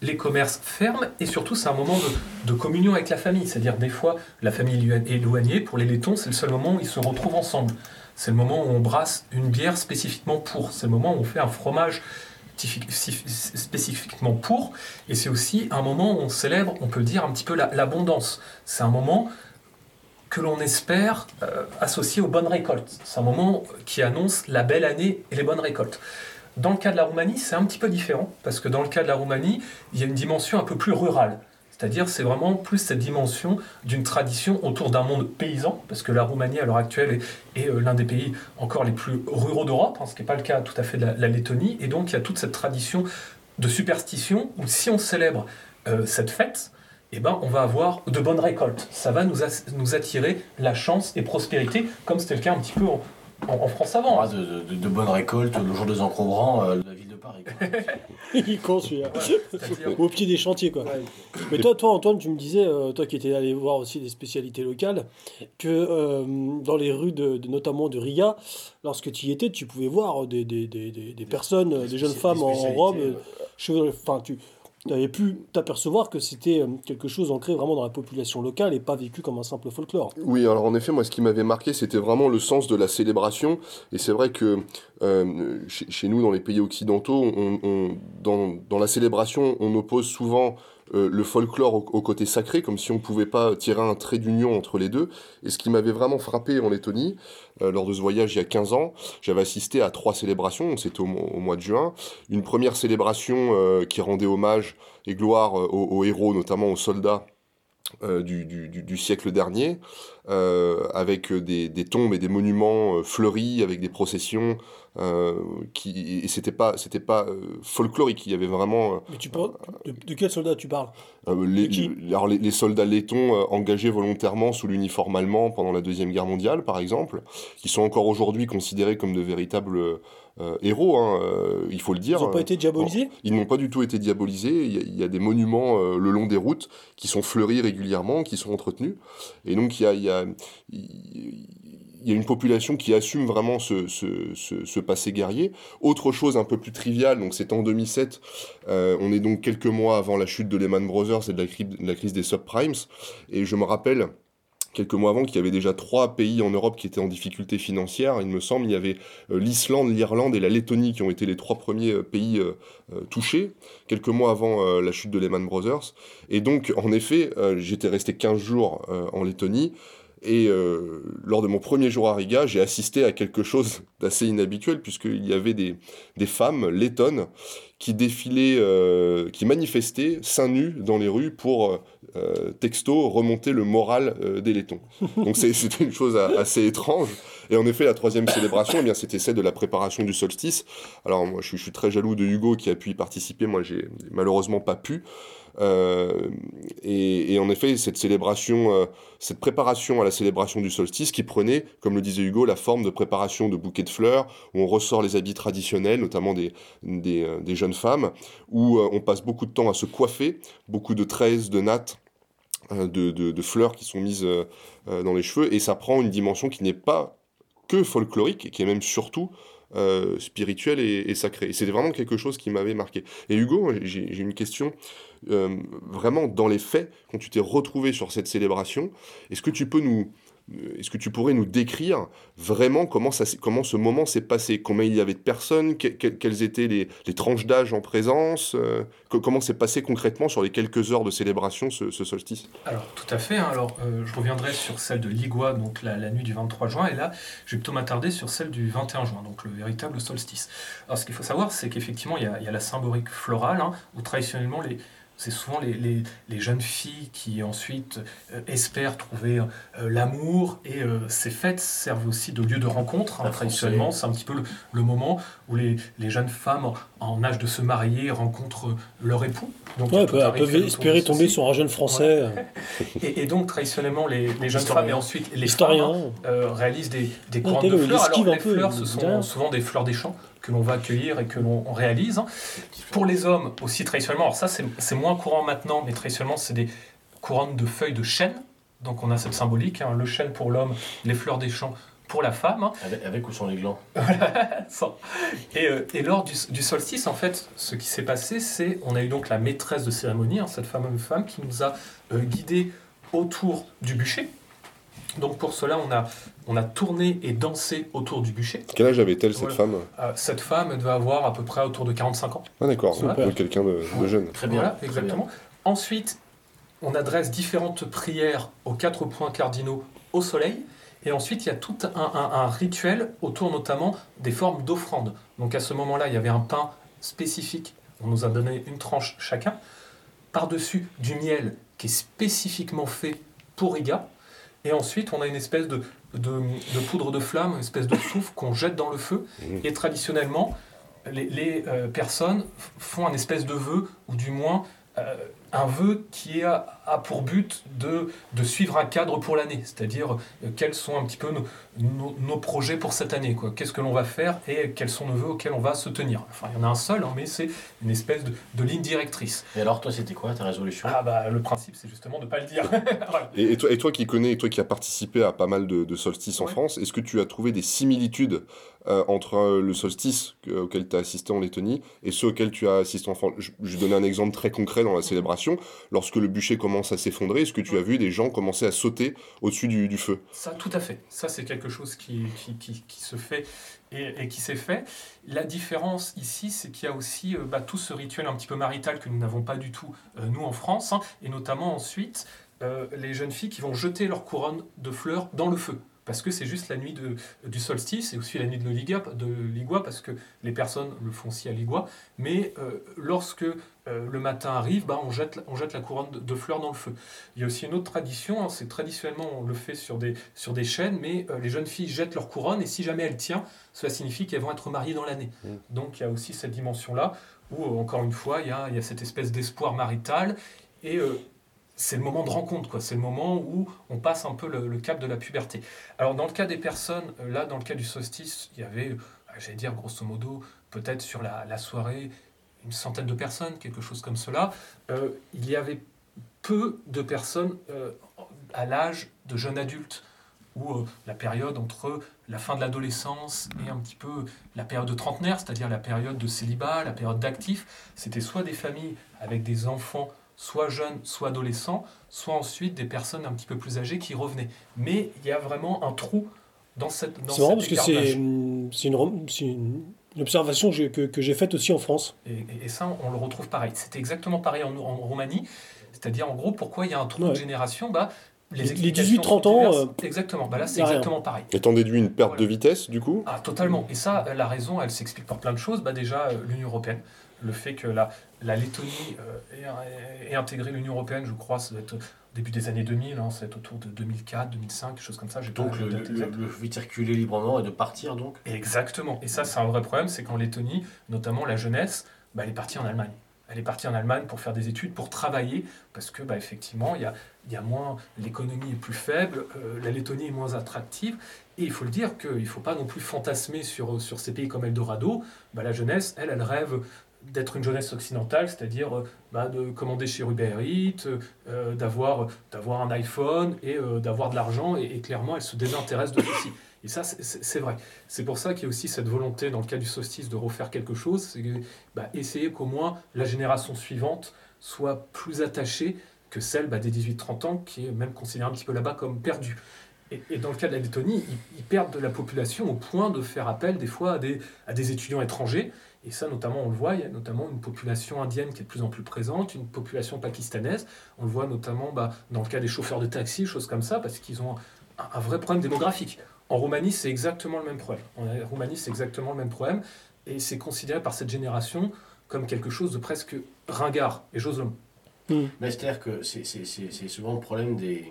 les commerces ferment, et surtout c'est un moment de, communion avec la famille, c'est-à-dire des fois la famille est éloignée, pour les laitons c'est le seul moment où ils se retrouvent ensemble, c'est le moment où on brasse une bière spécifiquement pour, c'est le moment où on fait un fromage spécifiquement pour, et c'est aussi un moment où on célèbre, on peut dire, un petit peu l'abondance. c'est un moment que l'on espère euh, associer aux bonnes récoltes. C'est un moment qui annonce la belle année et les bonnes récoltes. Dans le cas de la Roumanie, c'est un petit peu différent, parce que dans le cas de la Roumanie, il y a une dimension un peu plus rurale. C'est-à-dire, c'est vraiment plus cette dimension d'une tradition autour d'un monde paysan, parce que la Roumanie, à l'heure actuelle, est, euh, l'un des pays encore les plus ruraux d'Europe, hein, ce qui n'est pas le cas tout à fait de la, Lettonie. Et donc, il y a toute cette tradition de superstition où si on célèbre euh, cette fête, eh ben, on va avoir de bonnes récoltes. Ça va nous, nous attirer la chance et prospérité, comme c'était le cas un petit peu en, France avant. Ah, de, bonnes récoltes le jour des encombrants euh, de la ville de Paris. Il con celui-là. Au pied des chantiers, quoi. Mais toi, toi, Antoine, tu me disais, euh, toi qui étais allé voir aussi des spécialités locales, que euh, dans les rues, de, notamment de Riga, lorsque tu y étais, tu pouvais voir des, des, des, des personnes, des, jeunes femmes en, robe. Enfin, tu tu avais pu t'apercevoir que c'était euh, quelque chose ancré vraiment dans la population locale et pas vécu comme un simple folklore. Oui, alors en effet, moi ce qui m'avait marqué, c'était vraiment le sens de la célébration. Et c'est vrai que euh, chez, nous, dans les pays occidentaux, on, dans, dans, la célébration, on oppose souvent euh, le folklore au, côté sacré, comme si on ne pouvait pas tirer un trait d'union entre les deux. Et ce qui m'avait vraiment frappé en Lettonie, euh, lors de ce voyage il y a 15 ans, j'avais assisté à trois célébrations, c'était au, mois de juin. Une première célébration euh, qui rendait hommage et gloire aux héros, notamment aux soldats euh, du, du, du, siècle dernier, euh, avec des, des, tombes et des monuments euh, fleuris, avec des processions, qui, et c'était pas, c'était pas folklorique, il y avait vraiment... Mais tu parles, de, de quels soldats tu parles? les, alors les, les, soldats lettons engagés volontairement sous l'uniforme allemand pendant la Deuxième Guerre mondiale, par exemple, qui sont encore aujourd'hui considérés comme de véritables euh, héros, hein, euh, il faut le dire. Ils n'ont pas été diabolisés? Ils n'ont pas du tout été diabolisés. Il y a, des monuments euh, le long des routes qui sont fleuris régulièrement, qui sont entretenus. Et donc il y a, il y a, il y a une population qui assume vraiment ce, ce, ce, passé guerrier. Autre chose un peu plus triviale, donc c'est en 2007, on est donc quelques mois avant la chute de Lehman Brothers et de la, de la crise des subprimes, et je me rappelle quelques mois avant qu'il y avait déjà trois pays en Europe qui étaient en difficulté financière. Il me semble il y avait euh, l'Islande, l'Irlande et la Lettonie qui ont été les trois premiers euh, pays euh, touchés, quelques mois avant la chute de Lehman Brothers. Et donc, en effet, j'étais resté 15 jours en Lettonie. Et lors de mon premier jour à Riga, j'ai assisté à quelque chose d'assez inhabituel, puisqu'il y avait des, des femmes lettonnes qui défilaient, euh, qui manifestaient seins nus dans les rues pour euh, texto remonter le moral euh, des Lettons. Donc c'était une chose assez étrange. Et en effet, la troisième célébration, eh bien c'était celle de la préparation du solstice. Alors moi, je, je, suis très jaloux de Hugo qui a pu y participer. Moi, j'ai malheureusement pas pu. Euh, et, et, en effet, cette célébration, euh, cette préparation à la célébration du solstice qui prenait, comme le disait Hugo, la forme de préparation de bouquets de fleurs, où on ressort les habits traditionnels, notamment des, des, euh, jeunes femmes, où on passe beaucoup de temps à se coiffer, beaucoup de tresses, de nattes. De, de, de, fleurs qui sont mises dans les cheveux et ça prend une dimension qui n'est pas que folklorique, qui est même surtout euh, spirituel et, sacré. C'était vraiment quelque chose qui m'avait marqué. Et Hugo, j'ai une question. Euh, vraiment, dans les faits, quand tu t'es retrouvé sur cette célébration, est-ce que tu peux nous, est-ce que tu pourrais nous décrire vraiment comment, ça, comment ce moment s'est passé? Combien il y avait de personnes? Quelles étaient les, les tranches d'âge en présence? Euh, Comment s'est passé concrètement sur les quelques heures de célébration ce, solstice? Alors, tout à fait. Hein. Alors, euh, je reviendrai sur celle de Ligua, donc la, nuit du 23 juin, et là, je vais plutôt m'attarder sur celle du 21 juin, donc le véritable solstice. Alors, ce qu'il faut savoir, c'est qu'effectivement, il, il, y a la symbolique florale, hein, où traditionnellement, les, c'est souvent les, les, jeunes filles qui ensuite euh, espèrent trouver euh, l'amour et euh, ces fêtes servent aussi de lieu de rencontre. Hein, traditionnellement, c'est un petit peu le, moment où les, les, jeunes femmes en âge de se marier rencontrent leur époux. Donc, ouais, peuvent, peuvent espérer tomber sur un jeune français. Et, donc, traditionnellement, les, les jeunes femmes et ensuite les historiens réalisent des, des de fleurs. Alors, les fleurs, ce sont souvent des fleurs des champs que l'on va accueillir et que l'on réalise. Pour les hommes aussi traditionnellement, alors ça c'est moins courant maintenant, mais traditionnellement c'est des couronnes de feuilles de chêne. Donc on a cette symbolique, hein, le chêne pour l'homme, les fleurs des champs pour la femme. Hein. Avec, ou sans les glands et, euh, et, lors du, solstice, en fait, ce qui s'est passé, c'est on a eu donc la maîtresse de cérémonie, hein, cette fameuse femme qui nous a euh, guidés autour du bûcher. Donc pour cela, on a, on a tourné et dansé autour du bûcher. Quel âge avait-elle cette femme euh, Cette femme devait avoir à peu près autour de 45 ans. Ah d'accord, quelqu'un de, jeune. Très bien. exactement. Ensuite, on adresse différentes prières aux quatre points cardinaux au soleil. Et ensuite, il y a tout un, un rituel autour notamment des formes d'offrande. Donc à ce moment-là, il y avait un pain spécifique. On nous a donné une tranche chacun. Par-dessus, du miel qui est spécifiquement fait pour Iga. Et ensuite, on a une espèce de, de, poudre de flamme, une espèce de souffle qu'on jette dans le feu. Mmh. Et traditionnellement, les, les euh, personnes font un espèce de vœu, ou du moins, euh, un vœu qui a, pour but de, de, suivre un cadre pour l'année, c'est-à-dire euh, quels sont un petit peu nos, nos, projets pour cette année, quoi. Qu'est-ce que l'on va faire et quels sont nos vœux auxquels on va se tenir. Enfin, il y en a un seul, hein, mais c'est une espèce de, de, ligne directrice. Et alors, toi, c'était quoi ta résolution? Ah bah, le principe, c'est justement de ne pas le dire. et, toi, et toi qui connais, toi qui as participé à pas mal de, de solstices en France, est-ce que tu as trouvé des similitudes euh, entre euh, le solstice auquel tu as assisté en Lettonie et ceux auxquels tu as assisté en France. Je, vais donner un exemple très concret dans la célébration. Lorsque le bûcher commence à s'effondrer, est-ce que tu as vu des gens commencer à sauter au-dessus du, feu? Ça, tout à fait. Ça, c'est quelque chose qui, qui, qui, se fait et, qui s'est fait. La différence ici, c'est qu'il y a aussi euh, bah, tout ce rituel un petit peu marital que nous n'avons pas du tout, nous, en France, hein, et notamment ensuite les jeunes filles qui vont jeter leur couronne de fleurs dans le feu parce que c'est juste la nuit de, du solstice et aussi la nuit de Ligua, de Ligua, parce que les personnes le font aussi à Ligua. Mais euh, lorsque euh, le matin arrive, bah, on, jette, on jette la couronne de, fleurs dans le feu. Il y a aussi une autre tradition, hein, c'est traditionnellement on le fait sur des, sur des chaînes, mais euh, les jeunes filles jettent leur couronne et si jamais elle tient, cela signifie qu'elles vont être mariées dans l'année. Mmh. Donc il y a aussi cette dimension-là où, encore une fois, il y a, il y a cette espèce d'espoir marital. Et c'est le moment de rencontre, quoi. C'est le moment où on passe un peu le, cap de la puberté. Alors, dans le cas des personnes, euh, là, dans le cas du solstice, il y avait, euh, j'allais dire, grosso modo, peut-être sur la, soirée, une centaine de personnes, quelque chose comme cela. Euh, il y avait peu de personnes à l'âge de jeune adulte, ou la période entre la fin de l'adolescence et un petit peu la période de trentenaire, c'est-à-dire la période de célibat, la période d'actif. C'était soit des familles avec des enfants soit jeunes, soit adolescents, soit ensuite des personnes un petit peu plus âgées qui revenaient. Mais il y a vraiment un trou dans cette. C'est marrant parce que c'est une, une, observation que, que j'ai faite aussi en France. Et, ça, on le retrouve pareil. C'était exactement pareil en, en Roumanie. C'est-à-dire, en gros, pourquoi il y a un trou de génération? Bah, les, 18-30 ans. Euh, exactement, bah là c'est exactement pareil. Et t'en déduis une perte de vitesse du coup? Ah, totalement. Et ça, la raison, elle s'explique par plein de choses. Bah, déjà, euh, l'Union Européenne le fait que la, la Lettonie euh, ait, intégré l'Union Européenne, je crois, ça doit être au début des années 2000, hein, ça être autour de 2004, 2005, quelque chose comme ça. Donc le, le, fait de circuler librement et de partir donc Exactement. Et ça, c'est un vrai problème, c'est qu'en Lettonie, notamment la jeunesse, bah, elle est partie en Allemagne. Elle est partie en Allemagne pour faire des études, pour travailler, parce que bah, effectivement, il y a, y a moins, l'économie est plus faible, euh, la Lettonie est moins attractive, et il faut le dire qu'il ne faut pas non plus fantasmer sur, sur ces pays comme Eldorado. Bah, la jeunesse, elle, elle rêve d'être une jeunesse occidentale, c'est-à-dire euh, bah, de commander chez Uber Eats, euh, d'avoir, un iPhone et euh, d'avoir de l'argent, et, clairement, elle se désintéresse de ceci. Et ça, c'est, vrai. C'est pour ça qu'il y a aussi cette volonté, dans le cas du solstice, de refaire quelque chose, c'est bah, essayer qu'au moins la génération suivante soit plus attachée que celle bah, des 18-30 ans, qui est même considérée un petit peu là-bas comme perdue. Et, dans le cas de la Lettonie, ils, perdent de la population au point de faire appel des fois à des, à des étudiants étrangers et ça, notamment, on le voit, il y a notamment une population indienne qui est de plus en plus présente, une population pakistanaise. On le voit notamment bah, dans le cas des chauffeurs de taxi, choses comme ça, parce qu'ils ont un, vrai problème démographique. En Roumanie, c'est exactement le même problème. En Roumanie, c'est exactement le même problème. Et c'est considéré par cette génération comme quelque chose de presque ringard. Et j'ose le mot. C'est-à-dire que c'est souvent le problème des,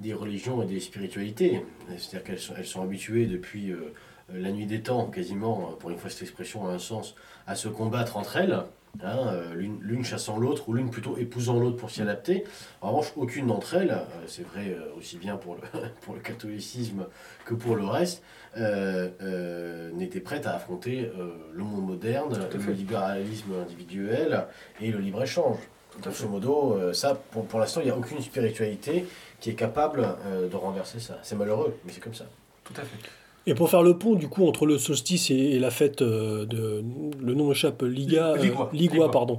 des religions et des spiritualités. C'est-à-dire qu'elles sont, elles sont habituées depuis... Euh, la nuit des temps, quasiment, euh, pour une fois cette expression a un sens, à se combattre entre elles, hein, euh, l'une chassant l'autre, ou l'une plutôt épousant l'autre pour s'y adapter. En revanche, aucune d'entre elles, c'est vrai aussi bien pour le, pour le catholicisme que pour le reste, n'était prête à affronter le monde moderne, le libéralisme individuel et le libre-échange. Grosso modo, ça, pour, pour l'instant, il n'y a aucune spiritualité qui est capable de renverser ça. C'est malheureux, mais c'est comme ça. Tout à fait. Et pour faire le pont du coup entre le solstice et, la fête euh, de le nom échappe Liga euh, Ligua, pardon.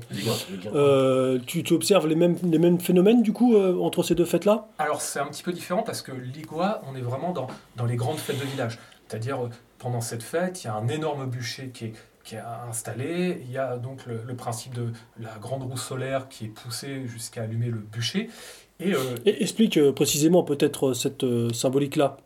Euh, tu, tu, observes les mêmes les mêmes phénomènes du coup entre ces deux fêtes là Alors c'est un petit peu différent parce que Ligua on est vraiment dans dans les grandes fêtes de village. C'est-à-dire pendant cette fête, il y a un énorme bûcher qui est qui est installé. Il y a donc le, principe de la grande roue solaire qui est poussée jusqu'à allumer le bûcher. Et, explique précisément peut-être cette symbolique-là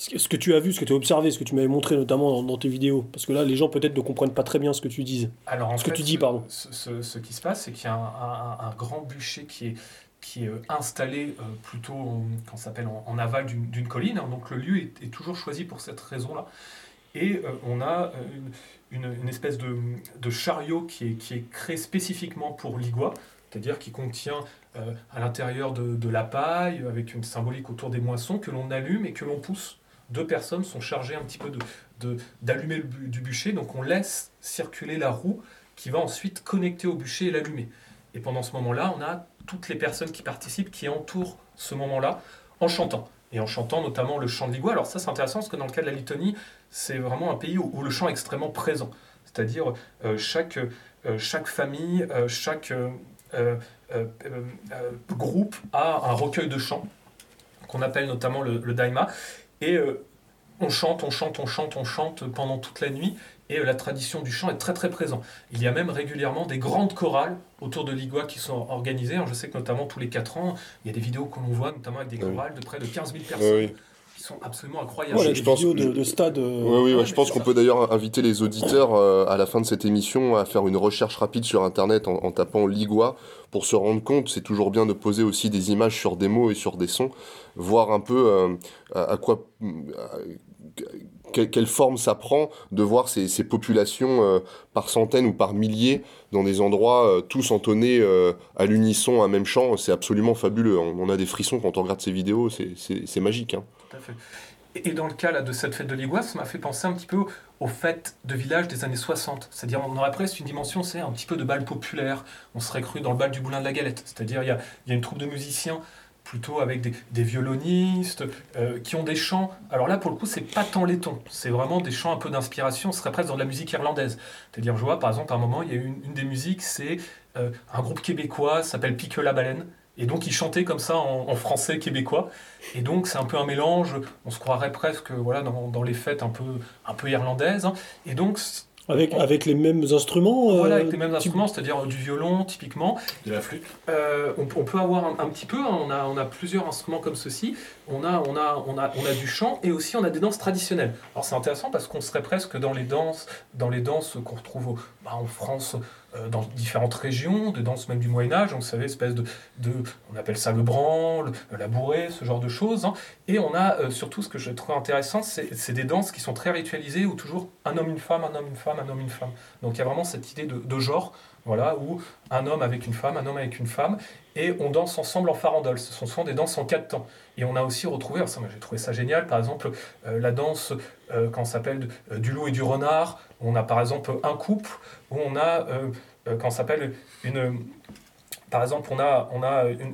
ce que tu as vu, ce que tu as observé, ce que tu m'avais montré notamment dans, tes vidéos Parce que là, les gens peut-être ne comprennent pas très bien ce que tu dis. Alors, ce que tu dis, pardon. Ce, ce, qui se passe, c'est qu'il y a un, grand bûcher qui est, qui est euh, installé euh, plutôt en, s'appelle en, aval d'une colline. Hein. donc le lieu est, toujours choisi pour cette raison-là. Et euh, on a une, une, espèce de, de, chariot qui est, qui est créé spécifiquement pour Ligua. c'est-à-dire qui contient à l'intérieur de, la paille, avec une symbolique autour des moissons, que l'on allume et que l'on pousse. Deux personnes sont chargées un petit peu d'allumer de, du bûcher, donc on laisse circuler la roue qui va ensuite connecter au bûcher et l'allumer. Et pendant ce moment-là, on a toutes les personnes qui participent, qui entourent ce moment-là, en chantant. Et en chantant notamment le chant de l'Igua. Alors ça, c'est intéressant parce que dans le cas de la Litonie, c'est vraiment un pays où, le chant est extrêmement présent. C'est-à-dire euh, chaque, euh, chaque famille, euh, chaque groupe a un recueil de chants qu'on appelle notamment le, le daima. Et on chante, on chante, on chante, on chante pendant toute la nuit et la tradition du chant est très très présente. Il y a même régulièrement des grandes chorales autour de l'Igua qui sont organisées. je sais que notamment tous les 4 ans, il y a des vidéos que l'on voit, notamment avec des chorales de près de 15 000 personnes. Sont absolument incroyables. je, pense, de, de stade. Oui, oui, je pense qu'on peut d'ailleurs inviter les auditeurs euh, à la fin de cette émission à faire une recherche rapide sur Internet en, tapant Ligua pour se rendre compte. C'est toujours bien de poser aussi des images sur des mots et sur des sons, voir un peu euh, à, quoi, quelle, forme ça prend de voir ces, populations euh, par centaines ou par milliers dans des endroits euh, tous entonnés euh, à l'unisson, un même chant. C'est absolument fabuleux. On, a des frissons quand on regarde ces vidéos, c'est magique. Hein. À. Et dans le cas là, de cette fête de l'Iguas, ça m'a fait penser un petit peu aux fêtes de village des années 60. C'est-à-dire, on aurait presque une dimension, c'est un petit peu de bal populaire. On serait cru dans le bal du Boulin de la Galette. C'est-à-dire, il y a, une troupe de musiciens plutôt avec des, violonistes euh, qui ont des chants. Alors là, pour le coup, c'est pas tant les tons, c'est vraiment des chants un peu d'inspiration. Ce serait presque dans de la musique irlandaise. C'est-à-dire, je vois par exemple, à un moment, il y a une, une des musiques, c'est euh, un groupe québécois s'appelle Pique la baleine. Et donc, ils chantaient comme ça en, français québécois. Et donc, c'est un peu un mélange. On se croirait presque voilà, dans, les fêtes un peu, un peu irlandaises. Hein. Et donc, avec, avec les mêmes instruments Voilà, avec les mêmes instruments, c'est-à-dire du violon typiquement. De la flûte euh, on, peut avoir un, petit peu, hein, on, a, on a plusieurs instruments comme ceci. On a, on, a, on, a, on a du chant et aussi on a des danses traditionnelles. Alors c'est intéressant parce qu'on serait presque dans les danses, dans les danses qu'on retrouve bah, en France, euh, dans différentes régions, des danses même du Moyen Âge, vous espèce de, de, on appelle ça le branle, la bourrée, ce genre de choses. Hein. Et on a euh, surtout ce que je trouve intéressant, c'est des danses qui sont très ritualisées, où toujours un homme, une femme, un homme, une femme, un homme, une femme. Donc il y a vraiment cette idée de, de genre, voilà, où un homme avec une femme, un homme avec une femme, et on danse ensemble en farandole. Ce sont souvent des danses en quatre temps. Et on a aussi retrouvé, j'ai trouvé ça génial, par exemple euh, la danse quand s'appelle du loup et du renard. On a par exemple un couple où on a euh, quand s'appelle une par exemple,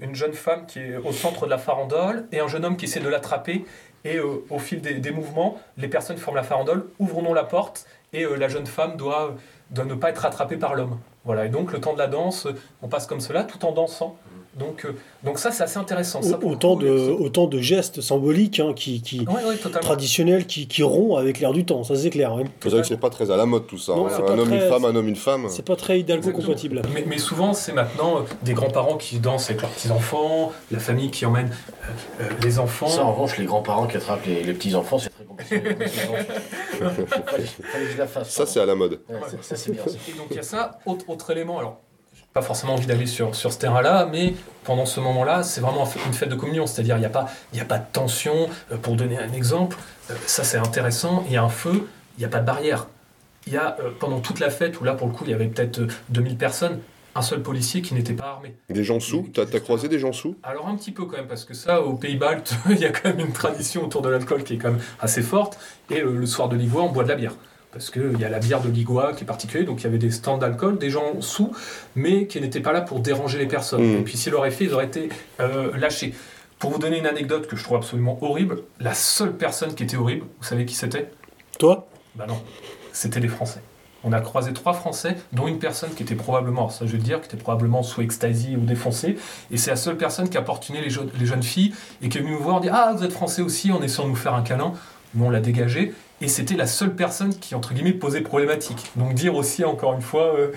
une, jeune femme qui est au centre de la farandole et un jeune homme qui essaie de l'attraper. Et euh, au fil des, mouvements, les personnes forment la farandole ouvrons la porte et euh, la jeune femme doit, doit ne pas être attrapée par l'homme. Voilà, et donc le temps de la danse, on passe comme cela tout en dansant. Donc, euh, donc ça, c'est assez intéressant. Ça, autant, de, autant de gestes symboliques hein, qui, qui traditionnels qui, qui rompent avec l'air du temps, ça c'est clair. C'est vrai que c'est pas très à la mode tout ça. Hein. Un homme, une femme, un homme, une femme. C'est pas très hidalgo-compatible. Mais, mais, souvent, c'est maintenant euh, des grands-parents qui dansent avec leurs petits-enfants, la famille qui emmène euh, les enfants. Ça, en revanche, les grands-parents qui attrapent les, petits-enfants, c'est très compliqué. ça, c'est à la mode. ça, c'est bien. Et donc, il y a ça. Autre, autre élément, alors pas forcément envie d'aller sur, sur ce terrain-là, mais pendant ce moment-là, c'est vraiment une fête de communion, c'est-à-dire il n'y a, pas, a pas de tension. Euh, pour donner un exemple, euh, ça c'est intéressant, il y a un feu, il n'y a pas de barrière. Il y a, euh, pendant toute la fête, où là pour le coup il y avait peut-être 2000 personnes, un seul policier qui n'était pas armé. Des gens sous T'as as croisé des gens sous? Alors un petit peu quand même, parce que ça, au Pays-Baltes, il y a quand même une tradition autour de l'alcool qui est quand même assez forte, et le soir de l'Ivoire, on boit de la bière parce qu'il y a la bière de Ligua qui est particulière, donc il y avait des stands d'alcool, des gens sous, mais qui n'étaient pas là pour déranger les personnes. Mm. Et puis s'ils l'auraient fait, ils auraient été euh, lâchés. Pour vous donner une anecdote que je trouve absolument horrible, la seule personne qui était horrible, vous savez qui c'était? Toi? Bah non, c'était les Français. On a croisé trois Français, dont une personne qui était probablement, ça je veux dire, qui était probablement sous ecstasy ou défoncé. Et c'est la seule personne qui a portuné les, les jeunes filles et qui est venue nous voir dire Ah, vous êtes Français aussi, en essayant de nous faire un câlin. Nous, on l'a dégagé et c'était la seule personne qui, entre guillemets, posait problématique. Donc dire aussi, encore une fois, euh,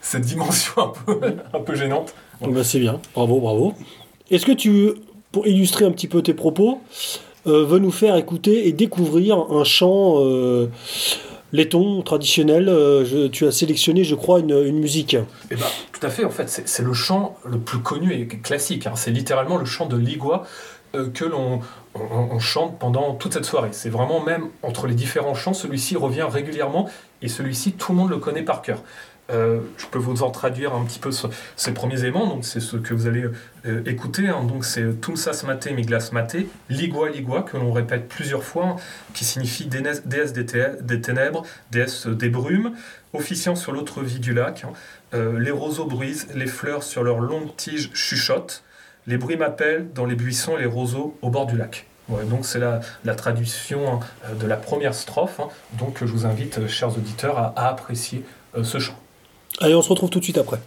cette dimension un peu, un peu gênante. Bah, c'est bien, bravo, bravo. Est-ce que tu, pour illustrer un petit peu tes propos, euh, veux nous faire écouter et découvrir un chant euh, laiton traditionnel euh, Tu as sélectionné, je crois, une, une musique. Eh ben, tout à fait, en fait, c'est le chant le plus connu et classique. Hein. C'est littéralement le chant de Ligua que l'on on, chante pendant toute cette soirée. C'est vraiment même entre les différents chants, celui-ci revient régulièrement et celui-ci, tout le monde le connaît par cœur. Euh, je peux vous en traduire un petit peu ces premiers éléments. Donc, c'est ce que vous allez euh, écouter. Hein. Donc, c'est Tumsas Mate, Miglas Mate, Ligua Ligua, que l'on répète plusieurs fois, qui signifie déesse des, ténèbres, déesse des brumes, officiant sur l'autre vie du lac. Hein. Euh, les roseaux bruisent, les fleurs sur leurs longues tiges chuchotent, les bruits m'appellent dans les buissons et les roseaux au bord du lac. donc c'est la, traduction de la première strophe. Donc je vous invite, chers auditeurs, à apprécier ce chant. Allez, on se retrouve tout de suite après.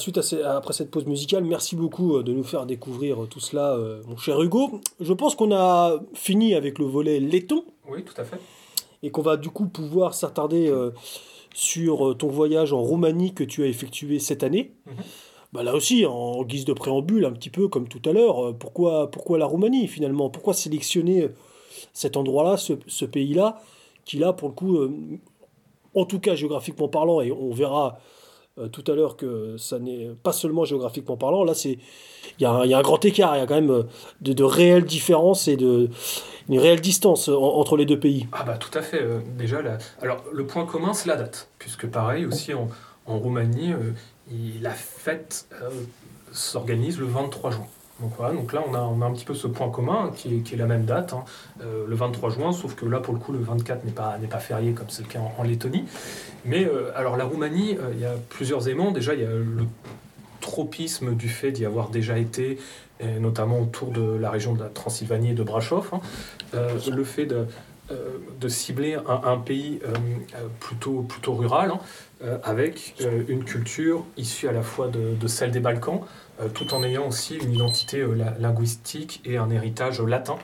Suite à après cette pause musicale. Merci beaucoup de nous faire découvrir tout cela, mon cher Hugo. Je pense qu'on a fini avec le volet laiton. Oui, tout à fait. Et qu'on va du coup pouvoir s'attarder sur ton voyage en Roumanie que tu as effectué cette année. Mhm. Bah là aussi, en guise de préambule, un petit peu comme tout à l'heure, pourquoi, pourquoi la Roumanie finalement? Pourquoi sélectionner cet endroit-là, ce, pays-là, qui là, pour le coup, euh, en tout cas géographiquement parlant, et on verra euh, tout à l'heure que ça n'est pas seulement géographiquement parlant, là, c'est il y, a un grand écart, il y a quand même euh, de, réelles différences et de, une réelle distance entre les deux pays. Ah bah tout à fait. déjà, alors le point commun, c'est la date, puisque pareil aussi en, en Roumanie, la fête s'organise le 23 juin. Donc là on a, un petit peu ce point commun qui est, la même date, hein. euh, le 23 juin, sauf que là pour le coup le 24 n'est pas, pas férié comme c'est le cas en, Lettonie. Mais euh, alors la Roumanie, euh, il y a plusieurs éléments. Déjà il y a le tropisme du fait d'y avoir déjà été, notamment autour de la région de la Transylvanie et de Brasov. Hein. le fait de, cibler un, pays plutôt, plutôt rural, hein, avec une culture issue à la fois de, celle des Balkans, tout en ayant aussi une identité euh, linguistique et un héritage latin.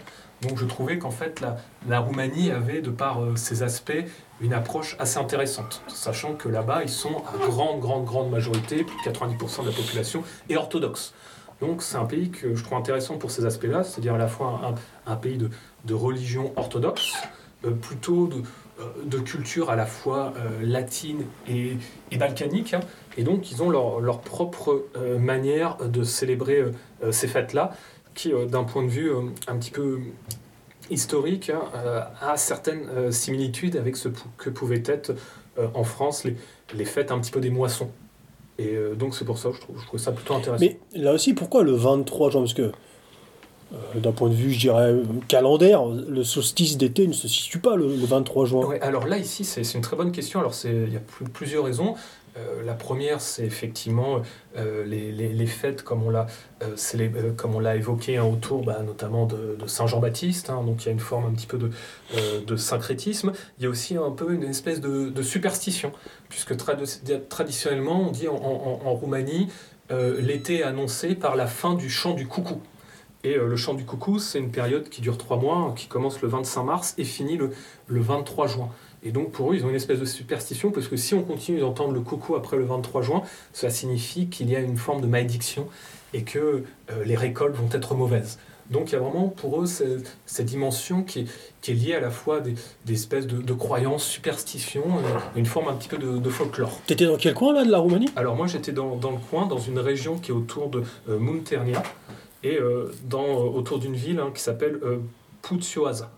Donc je trouvais qu'en fait la, Roumanie avait, de par euh, ses aspects, une approche assez intéressante, sachant que là-bas, ils sont à grande, grande, grande majorité, plus de 90% de la population, est orthodoxe. Donc c'est un pays que je trouve intéressant pour ces aspects-là, c'est-à-dire à la fois un, un pays de, de, religion orthodoxe, plutôt de, de, culture à la fois latine et, balkanique, hein, et donc, ils ont leur, propre euh, manière de célébrer euh, ces fêtes-là, qui, euh, d'un point de vue un petit peu historique, hein, a certaines similitudes avec ce que pouvaient être en France les, fêtes un petit peu des moissons. Et donc, c'est pour ça que je trouve, je trouve ça plutôt intéressant. Mais là aussi, pourquoi le 23 juin? Parce d'un point de vue, je dirais, calendaire, le solstice d'été ne se situe pas le, 23 juin. Alors là, ici, c'est une très bonne question. Alors, il y a plusieurs raisons. Euh, la première, c'est effectivement euh, les, les, fêtes, comme on l'a euh, comme on évoqué hein, autour bah, notamment de, Saint Jean-Baptiste, hein. donc il y a une forme un petit peu de, de, syncrétisme. Il y a aussi un peu une espèce de, superstition, puisque traditionnellement, on dit en, en Roumanie, l'été est annoncé par la fin du chant du coucou. Et le chant du coucou, c'est une période qui dure trois mois, qui commence le 25 mars et finit le, le 23 juin. Et donc pour eux, ils ont une espèce de superstition, parce que si on continue d'entendre le coucou après le 23 juin, cela signifie qu'il y a une forme de malédiction et que euh, les récoltes vont être mauvaises. Donc il y a vraiment pour eux cette, dimension qui est, qui est, liée à la fois des, des espèces de, croyances, superstitions, euh, une forme un petit peu de, folklore. Tu étais dans quel coin là de la Roumanie? Alors moi j'étais dans, dans, le coin, dans une région qui est autour de euh, Munternia et dans, autour d'une ville hein, qui s'appelle Pucioasa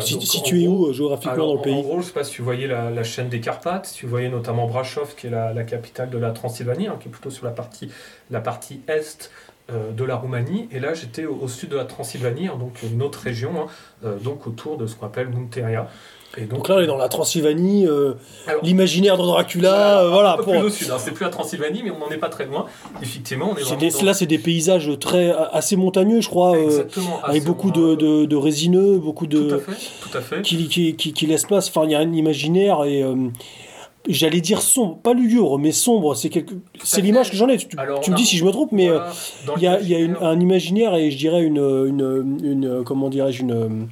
si, tu es où euh, géographiquement dans le pays En gros, je ne sais pas si tu voyais la, chaîne des Carpates, si tu voyais notamment Brasov, qui est la, capitale de la Transylvanie, hein, qui est plutôt sur la partie, la partie est euh, de la Roumanie. Et là, j'étais au, sud de la Transylvanie, hein, donc une autre région, hein, euh, donc autour de ce qu'on appelle Munteria. Et donc, là, on est dans la Transylvanie, euh, l'imaginaire de Dracula, voilà. Un peu plus au sud, hein. c'est plus la Transylvanie, mais on n'en est pas très loin. Effectivement, on est, vraiment Là, c'est des paysages très assez montagneux, je crois, euh, avec beaucoup de, de, de, résineux, beaucoup de... Tout à fait, tout à fait. Qui, qui, qui, qui laisse place, enfin, il y a un imaginaire et... Euh, j'allais dire sombre, pas lugubre, mais sombre, c'est quelque... c'est l'image que j'en ai. Tu, tu me dis si je me trompe, mais il y a, y a un imaginaire et je dirais une, une, une comment dirais-je, une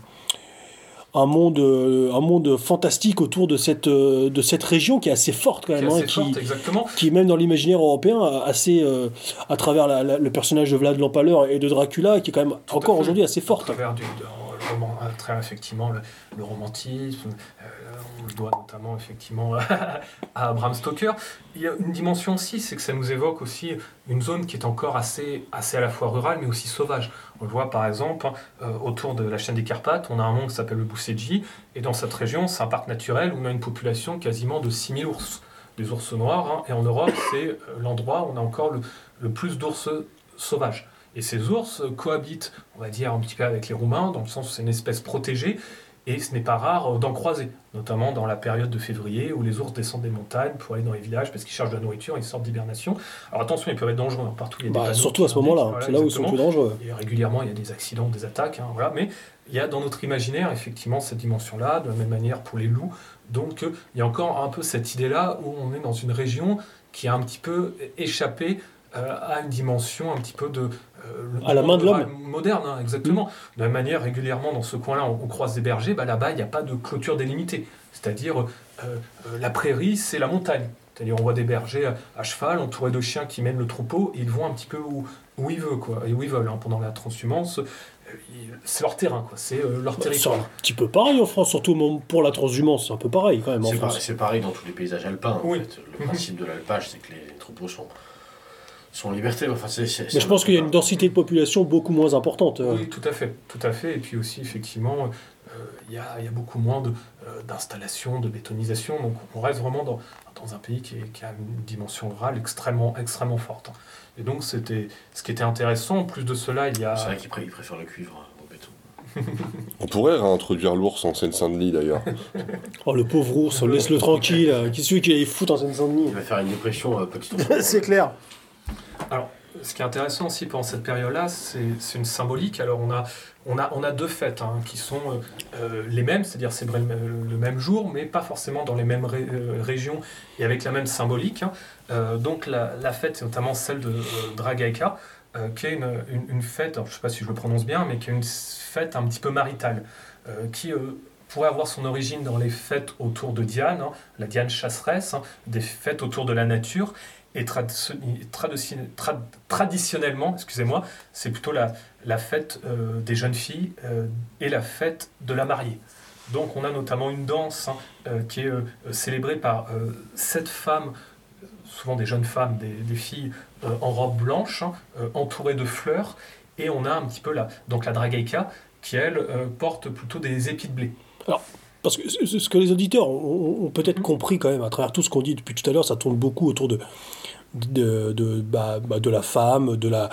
un monde, euh, un monde fantastique autour de cette, euh, de cette région qui est assez forte quand même, hein, qui, exactement. qui même dans l'imaginaire européen assez, euh, à travers le personnage de Vlad l'Empaleur et de Dracula, qui est quand même encore aujourd'hui assez forte. À travers du, roman, très effectivement le, romantisme, on le doit notamment effectivement à Abraham Stoker. Il y a une dimension aussi, c'est que ça nous évoque aussi une zone qui est encore assez, assez à la fois rurale mais aussi sauvage. On le voit par exemple euh, autour de la chaîne des Carpates, on a un monde qui s'appelle le Bousséji, et dans cette région, c'est un parc naturel où on a une population quasiment de 6000 ours, des ours noirs, hein. et en Europe, c'est euh, l'endroit où on a encore le, le plus d'ours sauvages. Et ces ours cohabitent, on va dire, un petit peu avec les Roumains, dans le sens où c'est une espèce protégée, et ce n'est pas rare d'en croiser, notamment dans la période de février où les ours descendent des montagnes pour aller dans les villages parce qu'ils cherchent de la nourriture, ils sortent d'hibernation. Alors attention, ils peuvent être dangereux hein, partout. Il y a bah, surtout à ce moment-là, c'est là où ils sont plus dangereux. Et régulièrement, il y a des accidents, des attaques, hein, voilà. mais il y a dans notre imaginaire effectivement cette dimension-là, de la même manière pour les loups. Donc il y a encore un peu cette idée-là où on est dans une région qui a un petit peu échappé euh, à une dimension un petit peu de euh, à la main de l'homme. Moderne, hein, exactement. De la même manière, régulièrement, dans ce coin-là, on, croise des bergers, bah, là-bas, il n'y a pas de clôture délimitée. C'est-à-dire, euh, euh, la prairie, c'est la montagne. C'est-à-dire, on voit des bergers à, cheval, entourés de chiens qui mènent le troupeau, et ils vont un petit peu où, où ils veulent, quoi, et où ils veulent. Hein. Pendant la transhumance, c'est leur terrain, quoi. c'est leur territoire. C'est un petit peu pareil en France, surtout pour la transhumance, c'est un peu pareil quand même en France. C'est pareil dans tous les paysages alpins. En fait. Le principe de l'alpage, c'est que les troupeaux sont sont en liberté. Enfin, Mais je pense qu'il y a une densité de population beaucoup moins importante. Euh. Oui, tout à fait. Tout à fait. Et puis aussi, effectivement, euh, il y, a, y, a, beaucoup moins euh, d'installations, de, de, bétonisation. Donc on reste vraiment dans, dans un pays qui, qui, a une dimension rurale extrêmement, extrêmement forte. Et donc c'était ce qui était intéressant. En plus de cela, il y a... C'est vrai qu'ils préfèrent le cuivre hein, au béton. On pourrait réintroduire l'ours en Seine-Saint-Denis d'ailleurs. oh le pauvre ours, laisse-le tranquille. Qui est celui qui allait foutre en Seine-Saint-Denis? Il va faire une dépression euh, petit C'est clair. Alors, ce qui est intéressant aussi pendant cette période-là, c'est une symbolique. Alors, on a, on a, on a deux fêtes hein, qui sont euh, euh, les mêmes, c'est-à-dire c'est le même jour, mais pas forcément dans les mêmes euh, régions et avec la même symbolique. Hein. donc, la, fête, c'est notamment celle de Dragaika, qui est une, fête, je ne sais pas si je le prononce bien, mais qui est une fête un petit peu maritale, qui pourrait avoir son origine dans les fêtes autour de Diane, hein, la Diane chasseresse, des fêtes autour de la nature, et traditionnellement, excusez-moi, c'est plutôt la, la fête euh, des jeunes filles euh, et la fête de la mariée. Donc on a notamment une danse hein, euh, qui est célébrée par sept femmes, souvent des jeunes femmes, des, filles en robe blanche, hein, entourées de fleurs, et on a un petit peu la, donc la dragaïka qui elle porte plutôt des épis de blé. Alors, parce que ce que les auditeurs ont, peut-être mmh. compris quand même à travers tout ce qu'on dit depuis tout à l'heure, ça tourne beaucoup autour de, de, de, bah, bah, de la femme, de la,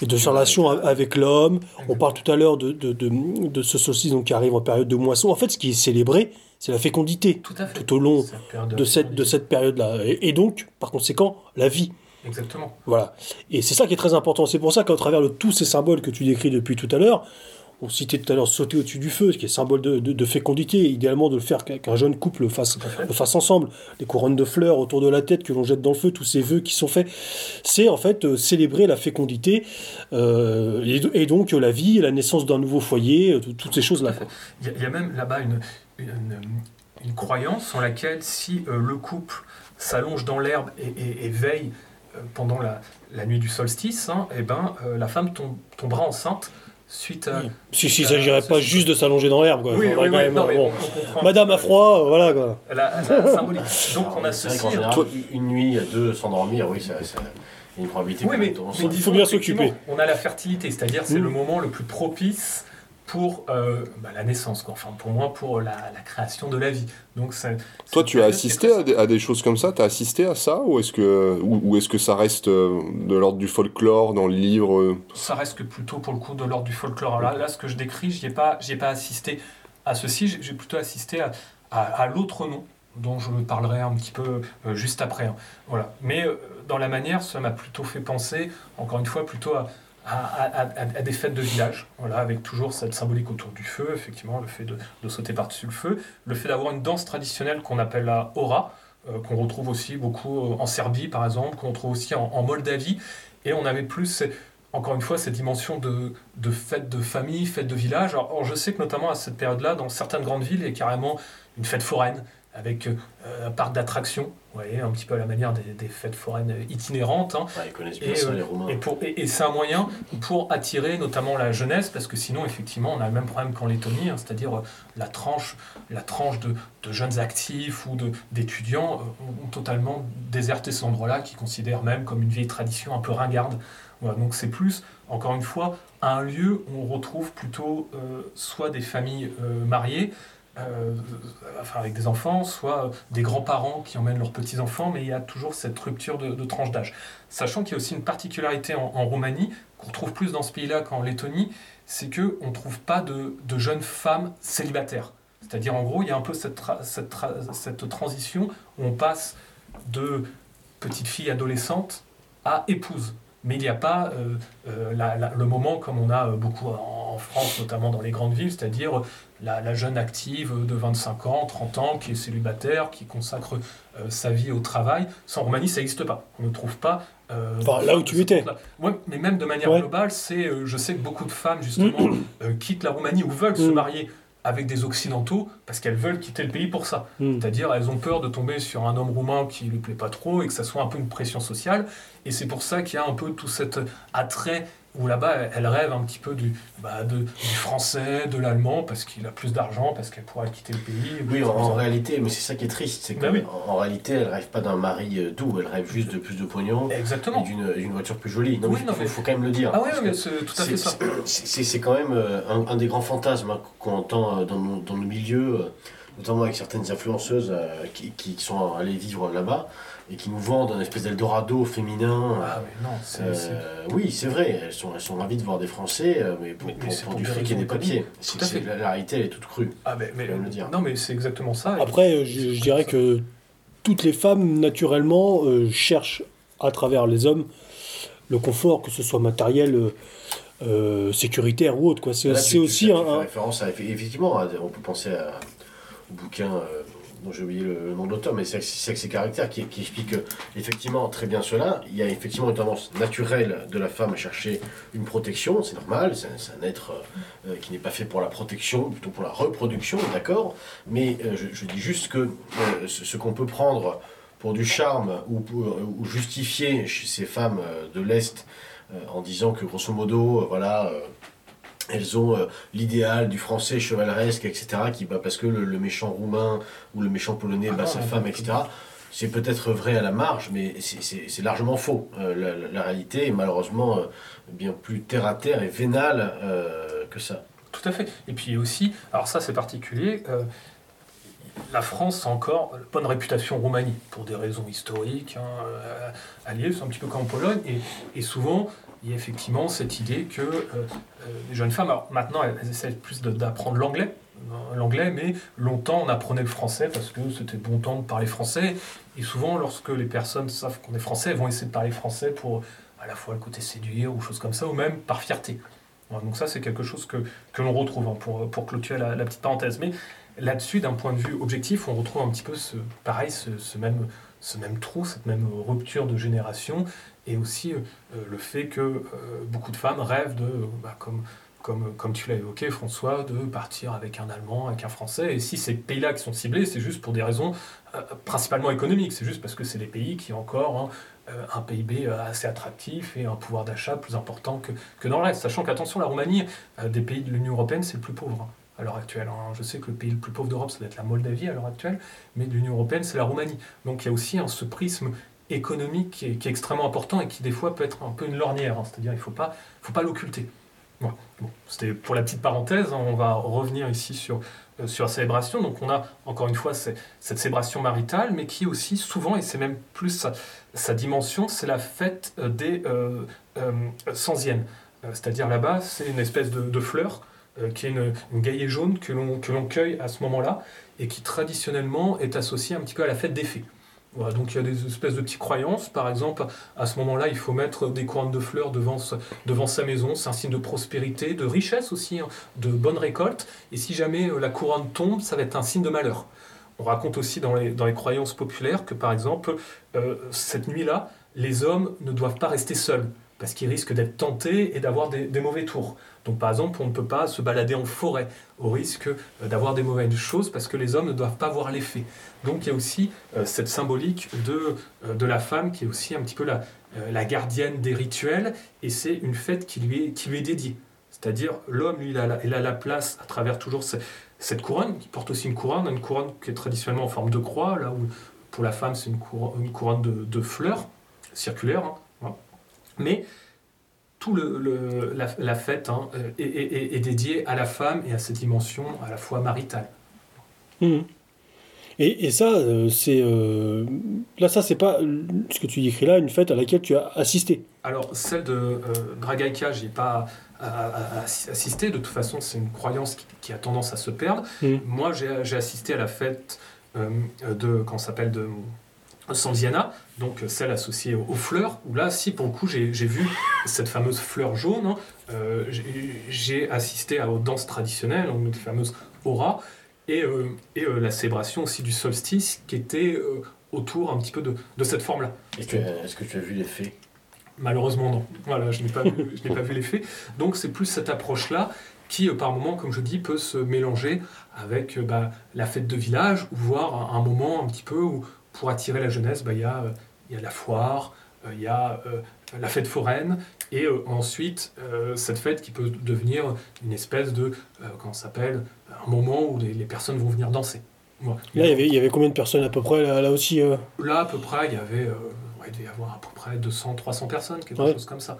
et de sa relation avec l'homme. On parle tout à l'heure de, de, de, ce solstice donc, qui arrive en période de moisson. En fait, ce qui est célébré, c'est la fécondité tout, au long de cette, de cette période-là. Et, donc, par conséquent, la vie. Exactement. Voilà. Et c'est ça qui est très important. C'est pour ça qu'à travers de tous ces symboles que tu décris depuis tout à l'heure, on citait tout à l'heure sauter au-dessus du feu, ce qui est symbole de, fécondité, idéalement de le faire qu'un jeune couple le fasse, le fasse ensemble. Les couronnes de fleurs autour de la tête que l'on jette dans le feu, tous ces vœux qui sont faits, c'est en fait euh, célébrer la fécondité euh, et, donc la vie, la naissance d'un nouveau foyer, euh, toutes ces choses-là. Il y, a même là-bas une, une, croyance en laquelle si le couple s'allonge dans l'herbe et, veille pendant la, la, nuit du solstice, hein, et eh ben, la femme tombera enceinte suite à. Si, si, il ne s'agirait pas juste de s'allonger dans l'herbe. Oui, oui, bon. Madame a froid, euh, voilà quoi. La, la symbolique. Donc on a ceci. une nuit à deux dormir, oui, c'est une probabilité. Oui, mais, il faut bien s'occuper. On a la fertilité, c'est-à-dire c'est le moment le plus propice pour euh, bah, la naissance, quoi. enfin pour moi, pour la, création de la vie. Donc, Toi, tu as assisté à des, choses comme ça? Tu as assisté à ça? Ou est-ce que, ou, est-ce que ça reste euh, de l'ordre du folklore dans le livre? Euh Ça reste que plutôt pour le coup de l'ordre du folklore. Là, là, ce que je décris, je ai, pas, pas assisté à ceci, j'ai plutôt assisté à, à, l'autre nom dont je parlerai un petit peu juste après. Hein. Voilà. Mais dans la manière, ça m'a plutôt fait penser, encore une fois, plutôt à à, des fêtes de village, voilà, avec toujours cette symbolique autour du feu, effectivement, le fait de, sauter par-dessus le feu, le fait d'avoir une danse traditionnelle qu'on appelle la hora, euh, qu'on retrouve aussi beaucoup euh, en Serbie, par exemple, qu'on retrouve aussi en, Moldavie, et on avait plus, encore une fois, cette dimension de, de fête de famille, fête de village. Alors, je sais que notamment à cette période-là, dans certaines grandes villes, il y a carrément une fête foraine, avec euh, un parc d'attractions, voyez, un petit peu à la manière des, fêtes foraines itinérantes. Hein. ils connaissent bien et, ça, les Romains. Et, c'est un moyen pour attirer notamment la jeunesse, parce que sinon, effectivement, on a le même problème qu'en Lettonie, hein, c'est-à-dire euh, la tranche, la tranche de, jeunes actifs ou d'étudiants euh, ont totalement déserté cet endroit-là, qui considèrent même comme une vieille tradition un peu ringarde. Voilà, donc c'est plus, encore une fois, un lieu où on retrouve plutôt soit des familles mariées, euh, enfin avec des enfants, soit des grands-parents qui emmènent leurs petits-enfants, mais il y a toujours cette rupture de, tranche d'âge. Sachant qu'il y a aussi une particularité en, Roumanie, qu'on retrouve plus dans ce pays-là qu'en Lettonie, c'est qu'on ne trouve pas de, jeunes femmes célibataires. C'est-à-dire, en gros, il y a un peu cette transition où on passe de petite fille adolescente à épouse. Mais il n'y a pas euh, euh, le moment comme on a beaucoup en France, notamment dans les grandes villes, c'est-à-dire la, jeune active de 25 ans, 30 ans, qui est célibataire, qui consacre euh, sa vie au travail. Sans Roumanie, ça n'existe pas. On ne trouve pas. enfin, là où tu étais. Ouais, mais même de manière globale, c'est, je sais que beaucoup de femmes, justement, quittent la Roumanie ou veulent se mm. marier avec des Occidentaux parce qu'elles veulent quitter le pays pour ça. Hmm. C'est-à-dire, elles ont peur de tomber sur un homme roumain qui ne lui plaît pas trop et que ça soit un peu une pression sociale. Et c'est pour ça qu'il y a un peu tout cet attrait où là-bas, elle rêve un petit peu du, bah, du français, de l'allemand, parce qu'il a plus d'argent, parce qu'elle pourra quitter le pays. Oui, en, réalité, mais c'est ça qui est triste, c'est qu'en bah en, réalité, elle rêve pas d'un mari euh, doux, elle rêve juste de plus de pognon Exactement. et d'une voiture plus jolie. Non, il faut, quand même le dire. Ah oui, mais c'est tout à fait ça. C'est quand même euh, un, des grands fantasmes hein, qu'on entend euh, dans nos, dans nos milieux, notamment avec certaines influenceuses qui, qui sont allées vivre là-bas et qui nous vendent un espèce d'Eldorado féminin. Ah, mais non, c'est, euh, oui, c'est vrai, elles sont, elles sont ravies de voir des Français, euh, mais pour, pour, du fric et des papiers. C'est, la, la, réalité, elle est toute crue. Ah, mais, mais le dire. Non, mais c'est exactement ça. Après, je, je dirais que toutes les femmes, naturellement, euh, cherchent à travers les hommes le confort, que ce soit matériel. Euh, sécuritaire ou autre quoi c'est, aussi un, référence à, effectivement on peut penser à, au bouquin dont j'ai oublié le, nom de l'auteur, mais c'est ses caractères qui, qui explique effectivement très bien cela. Il y a effectivement une tendance naturelle de la femme à chercher une protection, c'est normal, c'est un, être euh, qui n'est pas fait pour la protection, plutôt pour la reproduction, d'accord Mais euh, je, dis juste que euh, ce, qu'on peut prendre pour du charme ou, ou justifier chez ces femmes de l'Est en disant que grosso modo, voilà elles ont euh, l'idéal du français chevaleresque, etc., qui, bah, parce que le, méchant roumain ou le méchant polonais ah bat sa femme, etc. C'est peut-être vrai à la marge, mais c'est largement faux. Euh, la, réalité est malheureusement euh, bien plus terre-à-terre et vénale que ça. Tout à fait. Et puis aussi, alors ça c'est particulier, la France a encore bonne réputation Roumanie, pour des raisons historiques, hein, alliées, c'est un petit peu comme en Pologne, et, et souvent il y a effectivement cette idée que les jeunes femmes, alors maintenant elles, essaient plus d'apprendre l'anglais, euh, l'anglais, mais longtemps on apprenait le français parce que c'était bon temps de parler français. Et souvent, lorsque les personnes savent qu'on est français, elles vont essayer de parler français pour à la fois le côté séduire ou choses comme ça, ou même par fierté. donc ça, c'est quelque chose que, que l'on retrouve, hein, pour, clôturer la, petite parenthèse. Mais là-dessus, d'un point de vue objectif, on retrouve un petit peu ce, pareil, ce même, ce même trou, cette même rupture de génération, et aussi euh, le fait que euh, beaucoup de femmes rêvent de, bah, comme, comme, comme tu l'as évoqué François, de partir avec un Allemand, avec un Français. Et si ces pays-là qui sont ciblés, c'est juste pour des raisons euh, principalement économiques, c'est juste parce que c'est des pays qui ont encore hein, un PIB assez attractif et un pouvoir d'achat plus important que, que, dans le reste. Sachant qu'attention, la Roumanie, des pays de l'Union Européenne, c'est le plus pauvre. Hein, à l'heure actuelle. Hein. Je sais que le pays le plus pauvre d'Europe, ça doit être la Moldavie à l'heure actuelle, mais de l'Union européenne, c'est la Roumanie. Donc il y a aussi ce prisme économique qui est, extrêmement important et qui des fois peut être un peu une lornière, hein. c'est-à-dire il ne faut pas, l'occulter. C'était pour la petite parenthèse, hein. on va revenir ici sur, euh, sur la célébration. Donc on a encore une fois cette célébration maritale, mais qui aussi souvent, et c'est même plus sa, dimension, c'est la fête euh, des euh, euh Sanziennes. C'est-à-dire là-bas, c'est une espèce de, fleur qui est une, une gaillet jaune que l'on cueille à ce moment-là et qui traditionnellement est associée un petit peu à la fête des fées donc il y a des espèces de petites croyances. Par exemple, à ce moment-là, il faut mettre des couronnes de fleurs devant, sa maison. C'est un signe de prospérité, de richesse aussi, hein, de bonne récolte. Et si jamais euh, la couronne tombe, ça va être un signe de malheur. On raconte aussi dans les, dans les croyances populaires que, par exemple, euh, cette nuit-là, les hommes ne doivent pas rester seuls parce qu'ils risquent d'être tentés et d'avoir des, mauvais tours. Donc par exemple, on ne peut pas se balader en forêt au risque euh, d'avoir des mauvaises choses parce que les hommes ne doivent pas voir l'effet. Donc il y a aussi euh, cette symbolique de, euh, de la femme qui est aussi un petit peu la, la gardienne des rituels et c'est une fête qui lui est, qui lui est dédiée. C'est-à-dire l'homme, lui, il a, il a la place à travers toujours cette, couronne, qui porte aussi une couronne, une couronne qui est traditionnellement en forme de croix, là où pour la femme c'est une couronne, une couronne de, de fleurs circulaires. Hein, Mais tout le, la, fête hein, euh, est, dédiée à la femme et à cette dimension à la fois maritale. Mmh. Et, et, ça, euh, c'est euh, là, ça, c'est pas ce que tu décris là, une fête à laquelle tu as assisté. Alors, celle de euh, Dragaïka, j'ai pas assisté. De toute façon, c'est une croyance qui, a tendance à se perdre. Mm. Moi, j'ai assisté à la fête de, quand s'appelle de Sanziana, donc celle associée aux, fleurs, où là, si pour le coup, j'ai vu cette fameuse fleur jaune, hein, euh, j'ai assisté aux danses traditionnelles, donc les fameuses auras, et, euh, et euh, la célébration aussi du solstice, qui était autour un petit peu de, de cette forme-là. Est-ce que, tu as vu les fées Malheureusement, non. Voilà, je n'ai pas, vu, pas vu les faits. Donc, c'est plus cette approche-là qui, par moment, comme je dis, peut se mélanger avec bah, la fête de village, ou voir un, moment un petit peu où pour attirer la jeunesse, bah, il y, a, euh, y a la foire, euh, il y a euh, la fête foraine, et ensuite cette fête qui peut devenir une espèce de, comment s'appelle, un moment où les, personnes vont venir danser. Là, il y, avait, il y avait combien de personnes à peu près là, aussi Là, à peu près, il y avait, il devait y avoir à peu près 200, 300 personnes, quelque chose comme ça.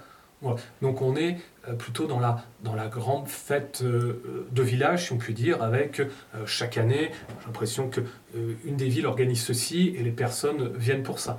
Donc on est euh, plutôt dans la, dans la grande fête euh, de village, si on peut dire, avec euh, chaque année, j'ai l'impression qu'une des villes organise ceci et les personnes viennent pour ça.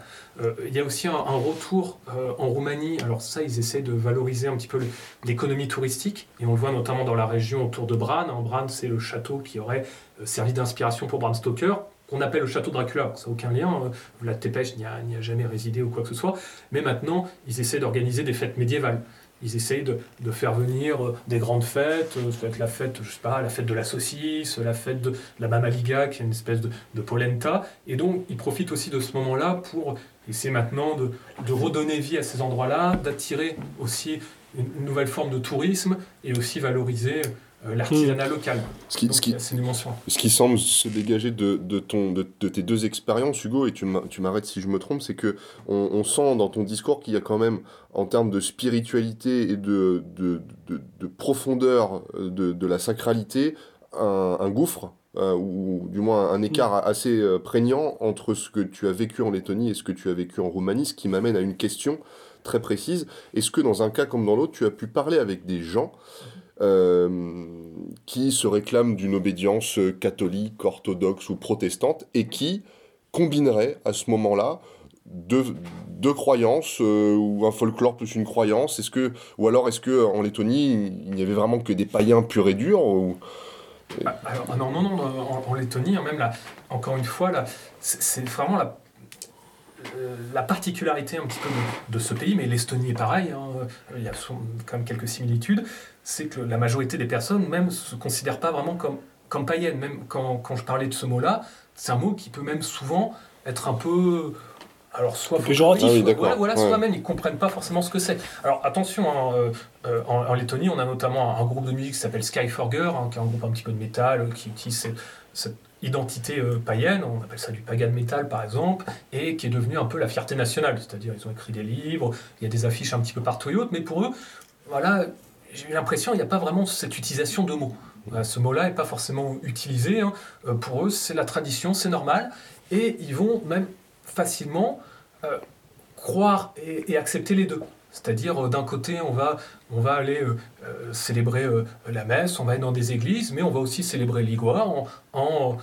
Il y a aussi un, retour en Roumanie, alors ça ils essaient de valoriser un petit peu l'économie touristique, et on le voit notamment dans la région autour de Bran. En Bran c'est le château qui aurait servi d'inspiration pour Bram Stoker, qu'on appelle le château Dracula. Ça n'a aucun lien. Hein. Vlad Tepes n'y a, jamais résidé ou quoi que ce soit. Mais maintenant, ils essaient d'organiser des fêtes médiévales. Ils essayent de, faire venir euh, des grandes fêtes, euh, peut être la fête, je sais pas, la fête de la saucisse, la fête de la Mamaliga, qui est une espèce de, polenta. Et donc, ils profitent aussi de ce moment-là pour essayer maintenant de, redonner vie à ces endroits-là, d'attirer aussi une, nouvelle forme de tourisme et aussi valoriser l'artisanat hmm. local. Ce qui, ce, qui, ce qui, semble se dégager de, de ton, de, tes deux expériences, Hugo, et tu m'arrêtes si je me trompe, c'est que on, on, sent dans ton discours qu'il y a quand même, en termes de spiritualité et de, de, profondeur de, la sacralité, un, un gouffre, euh, ou du moins un écart hmm. assez euh, prégnant entre ce que tu as vécu en Lettonie et ce que tu as vécu en Roumanie, ce qui m'amène à une question très précise. Est-ce que dans un cas comme dans l'autre, tu as pu parler avec des gens euh, qui se réclament d'une obédience catholique, orthodoxe ou protestante, et qui combinerait à ce moment-là deux, deux croyances euh, ou un folklore plus une croyance est-ce que ou alors est-ce que en Lettonie il n'y avait vraiment que des païens purs et durs. Ah, ah non non non en, Lettonie hein, même là encore une fois là c'est vraiment la euh, la particularité un petit peu de, ce pays, mais l'Estonie est pareil, hein, il y a quand même quelques similitudes, c'est que la majorité des personnes même ne se considèrent pas vraiment comme, comme païennes. Même quand, quand je parlais de ce mot-là, c'est un mot qui peut même souvent être un peu alors soit péjoratif, ah voilà, soit même ils comprennent pas forcément ce que c'est. Alors attention, hein, euh, euh, en, Lettonie, on a notamment un, groupe de musique qui s'appelle Skyforger, hein, qui est un groupe un petit peu de métal, qui utilise cette, identité euh, païenne, on appelle ça du pagan metal par exemple, et qui est devenu un peu la fierté nationale. C'est-à-dire ils ont écrit des livres, il y a des affiches un petit peu partout et autres, mais pour eux, voilà, j'ai l'impression qu'il n'y a pas vraiment cette utilisation de mots. ce mot-là n'est pas forcément utilisé. Hein. Pour eux, c'est la tradition, c'est normal. Et ils vont même facilement euh, croire et, accepter les deux. C'est-à-dire, euh, d'un côté, on va, on va aller euh, célébrer la messe, on va être dans des églises, mais on va aussi célébrer l'Igua en,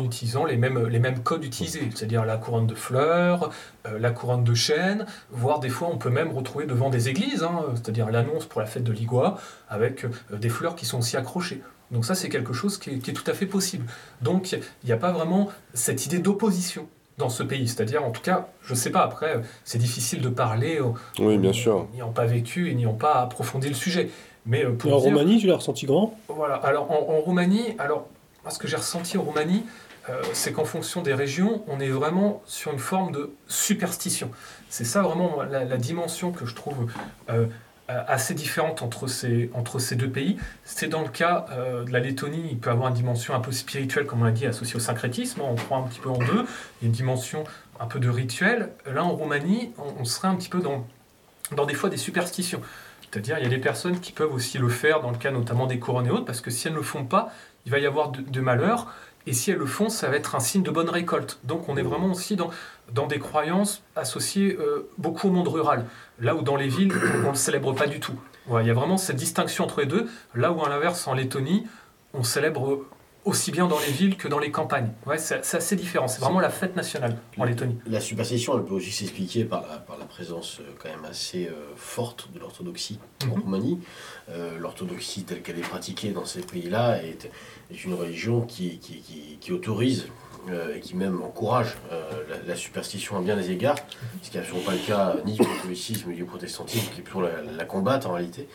utilisant les mêmes, codes utilisés, c'est-à-dire la couronne de fleurs, la couronne de chêne, voire des fois on peut même retrouver devant des églises, hein, c'est-à-dire l'annonce pour la fête de l'Igua, avec des fleurs qui sont aussi accrochées. Donc ça, c'est quelque chose qui est tout à fait possible. Donc, il n'y a pas vraiment cette idée d'opposition dans ce pays. C'est-à-dire, en tout cas, je ne sais pas, après, c'est difficile de parler oui, bien sûr. n'ayant pas vécu et n'ayant pas approfondi le sujet. Mais euh, pour en Roumanie, tu l'as ressenti grand Voilà, alors en, Roumanie, alors, ce que j'ai ressenti en Roumanie, euh, c'est qu'en fonction des régions, on est vraiment sur une forme de superstition. C'est ça vraiment la, dimension que je trouve euh, euh, assez différente entre ces, entre ces deux pays. C'est dans le cas euh, de la Lettonie, il peut avoir une dimension un peu spirituelle, comme on l'a dit, associée au syncrétisme, on prend un petit peu en deux, une dimension un peu de rituel. Là, en Roumanie, on, serait un petit peu dans, dans des fois des superstitions. C'est-à-dire, il y a des personnes qui peuvent aussi le faire, dans le cas notamment des couronnes et autres, parce que si elles ne le font pas, il va y avoir de malheur. Et si elles le font, ça va être un signe de bonne récolte. Donc on est vraiment aussi dans, dans des croyances associées euh, beaucoup au monde rural. Là où dans les villes, on ne le célèbre pas du tout. il y a vraiment cette distinction entre les deux. Là où à l'inverse, en Lettonie, on célèbre aussi bien dans les villes que dans les campagnes. Ouais, c'est assez différent. C'est vraiment la fête nationale en Lettonie. La superstition, elle peut aussi s'expliquer par la, par la présence euh, quand même assez euh, forte de l'orthodoxie en mhm. Roumanie. Euh, l'orthodoxie telle qu'elle est pratiquée dans ces pays-là est, est, une religion qui, qui, qui, qui autorise et qui même encourage la, superstition à bien des égards, ce qui n'est absolument pas le cas ni du catholicisme ni du protestantisme, qui est plutôt la, la combattent en réalité.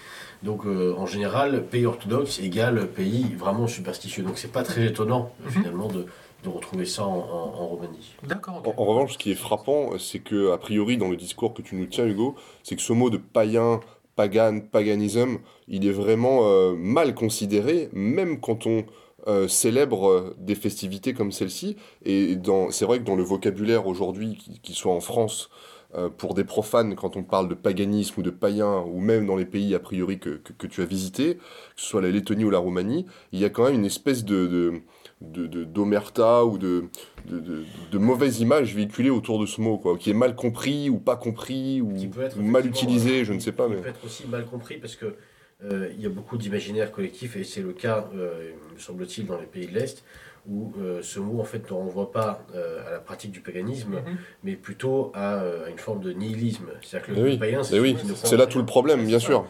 Donc euh, en général, pays orthodoxe égale pays vraiment superstitieux. Donc c'est pas très étonnant mhm. finalement de, retrouver ça en, Roumanie. D'accord. En, revanche, ce qui est frappant, c'est que a priori dans le discours que tu nous tiens, Hugo, c'est que ce mot de païen, pagan, paganisme, il est vraiment euh, mal considéré, même quand on euh, célèbre des festivités comme celle-ci. Et c'est vrai que dans le vocabulaire aujourd'hui, qu'il soit en France euh, pour des profanes, quand on parle de paganisme ou de païen, ou même dans les pays a priori que, que, tu as visités, que ce soit la Lettonie ou la Roumanie, il y a quand même une espèce de, d'omerta ou de, de, de, mauvaise image véhiculée autour de ce mot, quoi, qui est mal compris ou pas compris ou, mal utilisé, je ne sais pas. mais... peut être aussi mal compris parce que euh, il y a beaucoup d'imaginaires collectifs et c'est le cas, euh, me semble-t-il, dans les pays de l'Est, où euh, ce mot en fait ne renvoie pas euh, à la pratique du paganisme, mhm. mais plutôt à, une forme de nihilisme. C'est-à-dire que le païen, c'est oui. là tout le problème, bien sûr.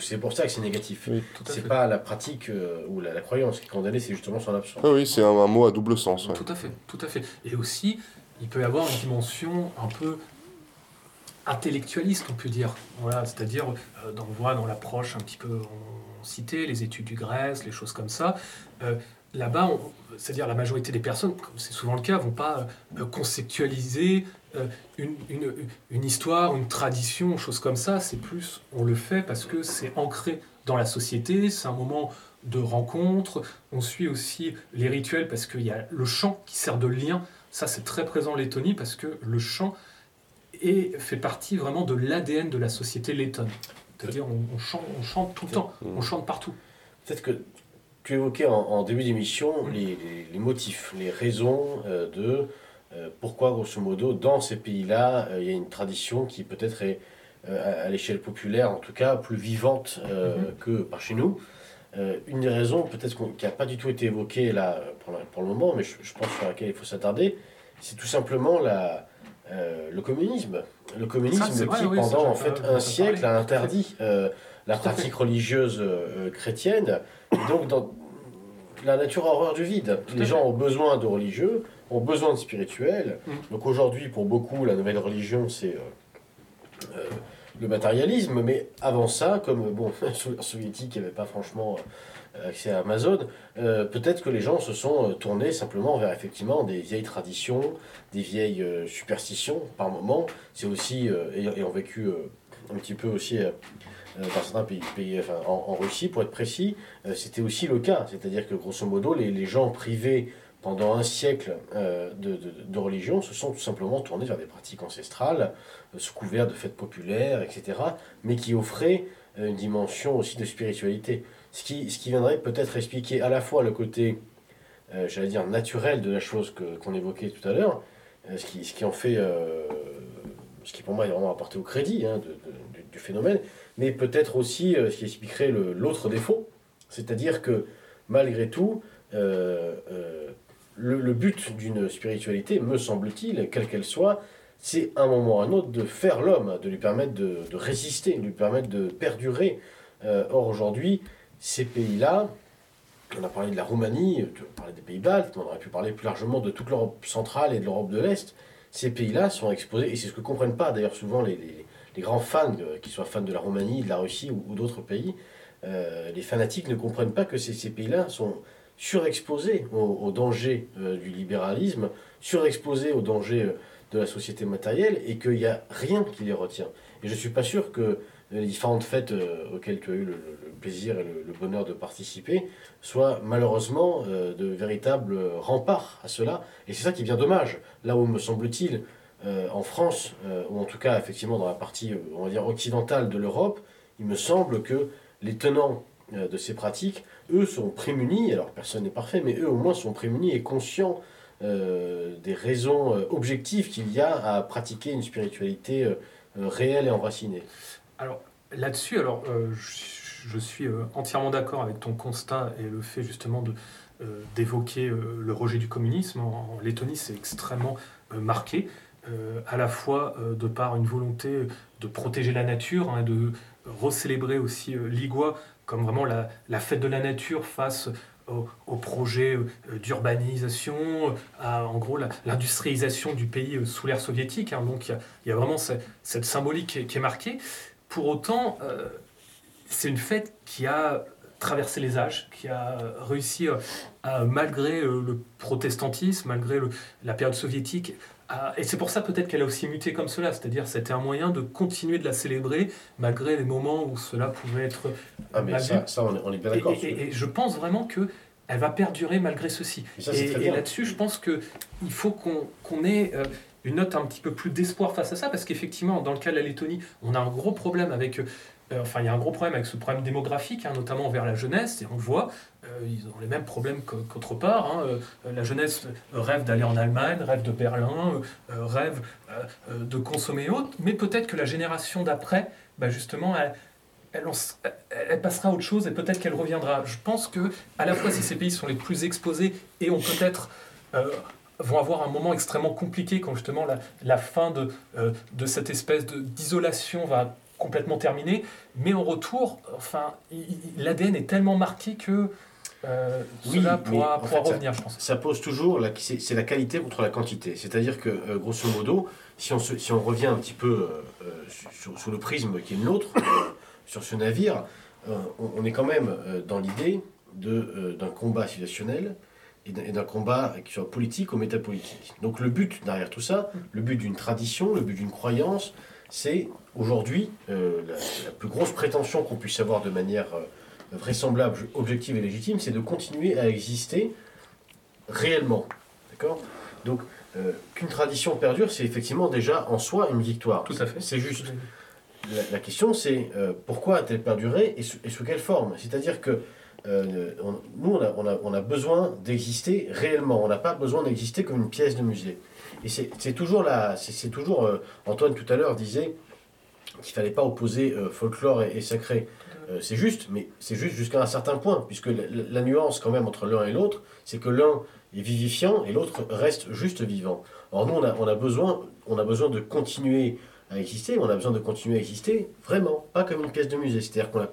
C'est pour ça que c'est négatif. c'est pas la pratique ou la, croyance qui est condamnée, c'est justement son absence. oui, c'est un, mot à double sens. Tout à fait, tout à fait. Et aussi, il peut y avoir une dimension un peu intellectualiste, on peut dire. Voilà, c'est-à-dire, on voit dans l'approche un petit peu, citait les études du Grèce, les choses comme ça là-bas, c'est-à-dire la majorité des personnes, comme c'est souvent le cas, vont pas euh, conceptualiser euh, une, une, histoire, une tradition, chose comme ça. C'est plus, on le fait parce que c'est ancré dans la société, c'est un moment de rencontre. On suit aussi les rituels parce qu'il y a le chant qui sert de lien. Ça, c'est très présent en Lettonie parce que le chant est, fait partie vraiment de l'ADN de la société lettonne. C'est-à-dire, on, chante, on chante tout le temps, on chante partout. Peut-être que tu évoquais en, début d'émission les, motifs, les raisons euh, de euh, pourquoi, grosso modo, dans ces pays-là, euh, il y a une tradition qui peut-être est, à, l'échelle populaire, en tout cas, plus vivante mm-hmm. que par chez nous. une des raisons, peut-être qui n'a pas du tout été évoquée là pour, le moment, mais je, pense sur laquelle il faut s'attarder, c'est tout simplement la, le communisme. Le communisme qui, pendant en fait un siècle, a interdit la pratique religieuse chrétienne. donc, dans, la nature horreur du vide. les gens ont besoin de religieux, ont besoin de spirituel. Mm. Donc aujourd'hui, pour beaucoup, la nouvelle religion, c'est euh, euh, le matérialisme. Mais avant ça, comme bon, sous l'ère soviétique, il n'y avait pas franchement euh, accès à Amazon, peut-être que les gens se sont tournés simplement vers effectivement des vieilles traditions, des vieilles superstitions par moment. C'est aussi, et, ont vécu un petit peu aussi euh, dans certains pays, enfin, en, Russie pour être précis, euh, c'était aussi le cas. C'est-à-dire que grosso modo, les, les, gens privés pendant un siècle euh, de, de, religion se sont tout simplement tournés vers des pratiques ancestrales, sous couvert de fêtes populaires, etc., mais qui offraient une dimension aussi de spiritualité. Ce qui, ce qui viendrait peut-être expliquer à la fois le côté, j'allais dire, naturel de la chose qu'on évoquait tout à l'heure, ce, qui, ce qui en fait, ce qui pour moi est vraiment apporté au crédit hein, du phénomène, mais peut-être aussi euh, ce qui expliquerait l'autre défaut, c'est-à-dire que malgré tout, euh, euh, le, but d'une spiritualité, me semble-t-il, quelle qu'elle soit, c'est un moment ou un autre de faire l'homme, de lui permettre de, résister, de lui permettre de perdurer. or aujourd'hui, ces pays-là, on a parlé de la Roumanie, on parlé des pays baltes, on aurait pu parler plus largement de toute l'Europe centrale et de l'Europe de l'Est, ces pays-là sont exposés, et c'est ce que ne comprennent pas d'ailleurs souvent les, les grands fans, qu'ils soient fans de la Roumanie, de la Russie ou, d'autres pays, euh, les fanatiques ne comprennent pas que ces, pays-là sont surexposés aux, dangers euh, du libéralisme, surexposés aux dangers euh, de la société matérielle et qu'il n'y a rien qui les retient. Et je ne suis pas sûr que les différentes fêtes auxquelles tu as eu le, plaisir et le, bonheur de participer soient malheureusement de véritables remparts à cela. Et c'est ça qui bien dommage. Là où, me semble-t-il, euh, en France, euh, ou en tout cas effectivement dans la partie euh, on va dire occidentale de l'Europe, il me semble que les tenants de ces pratiques, eux sont prémunis, alors personne n'est parfait, mais eux au moins sont prémunis et conscients des raisons objectives qu'il y a à pratiquer une spiritualité réelle et enracinée. Alors là-dessus, alors je suis entièrement d'accord avec ton constat et le fait justement de, d'évoquer le rejet du communisme. En, Lettonie, c'est extrêmement marqué, à la fois de par une volonté de protéger la nature, hein, de recélébrer aussi l'Igua comme vraiment la, la, fête de la nature face au, projet euh, d'urbanisation, à en gros l'industrialisation du pays euh, sous l'ère soviétique. Hein. donc il y, a vraiment cette, symbolique qui est, marquée. Pour autant, euh, c'est une fête qui a traversé les âges, qui a réussi, à, malgré le protestantisme, malgré la période soviétique, et c'est pour ça peut-être qu'elle a aussi muté comme cela, c'est-à-dire c'était un moyen de continuer de la célébrer malgré les moments où cela pouvait être. Ah mais ça, ça, on est, bien d'accord. Et, je pense vraiment que elle va perdurer malgré ceci. Et, là-dessus, je pense que il faut qu'on ait euh, une note un petit peu plus d'espoir face à ça, parce qu'effectivement, dans le cas de la Lettonie, on a un gros problème avec euh, enfin, il y a un gros problème avec ce problème démographique, hein, notamment vers la jeunesse, et on le voit, euh, ils ont les mêmes problèmes qu'autre part. Hein, euh, la jeunesse rêve d'aller en Allemagne, rêve de Berlin, rêve de consommer autre, mais peut-être que la génération d'après, bah, justement, elle, passera à autre chose et peut-être qu'elle reviendra. Je pense que, à la fois, si ces pays sont les plus exposés et ont peut-être vont avoir un moment extrêmement compliqué quand justement la, la fin de, de cette espèce d'isolation va complètement terminé, mais en retour, enfin, l'ADN est tellement marqué que euh, cela pourra, revenir, je pense. Ça pose toujours, c'est la qualité contre la quantité. C'est-à-dire que, euh, grosso modo, si on, si on revient un petit peu euh, sur, sur, le prisme qui est le nôtre, sur ce navire, on, est quand même dans l'idée d'un combat civilisationnel et d'un combat qui soit politique ou métapolitique. Donc le but derrière tout ça, le but d'une tradition, le but d'une croyance, c'est aujourd'hui euh, la, plus grosse prétention qu'on puisse avoir de manière euh, vraisemblable, objective et légitime, c'est de continuer à exister réellement. D'accord? Donc, euh, qu'une tradition perdure, c'est effectivement déjà en soi une victoire. Tout à fait. C'est juste. La, question, c'est pourquoi a-t-elle perduré et, sous, quelle forme? C'est-à-dire que nous, on a, on, a, on a, besoin d'exister réellement. On n'a pas besoin d'exister comme une pièce de musée. Et c'est toujours là, c'est toujours, Antoine tout à l'heure disait qu'il fallait pas opposer euh, folklore et, sacré. Euh, c'est juste, mais c'est juste jusqu'à un certain point, puisque la, nuance quand même entre l'un et l'autre, c'est que l'un est vivifiant et l'autre reste juste vivant. Or nous, on a, on a, besoin, on a besoin de continuer à exister, on a besoin de continuer à exister vraiment, pas comme une pièce de musée. C'est-à-dire qu'on a,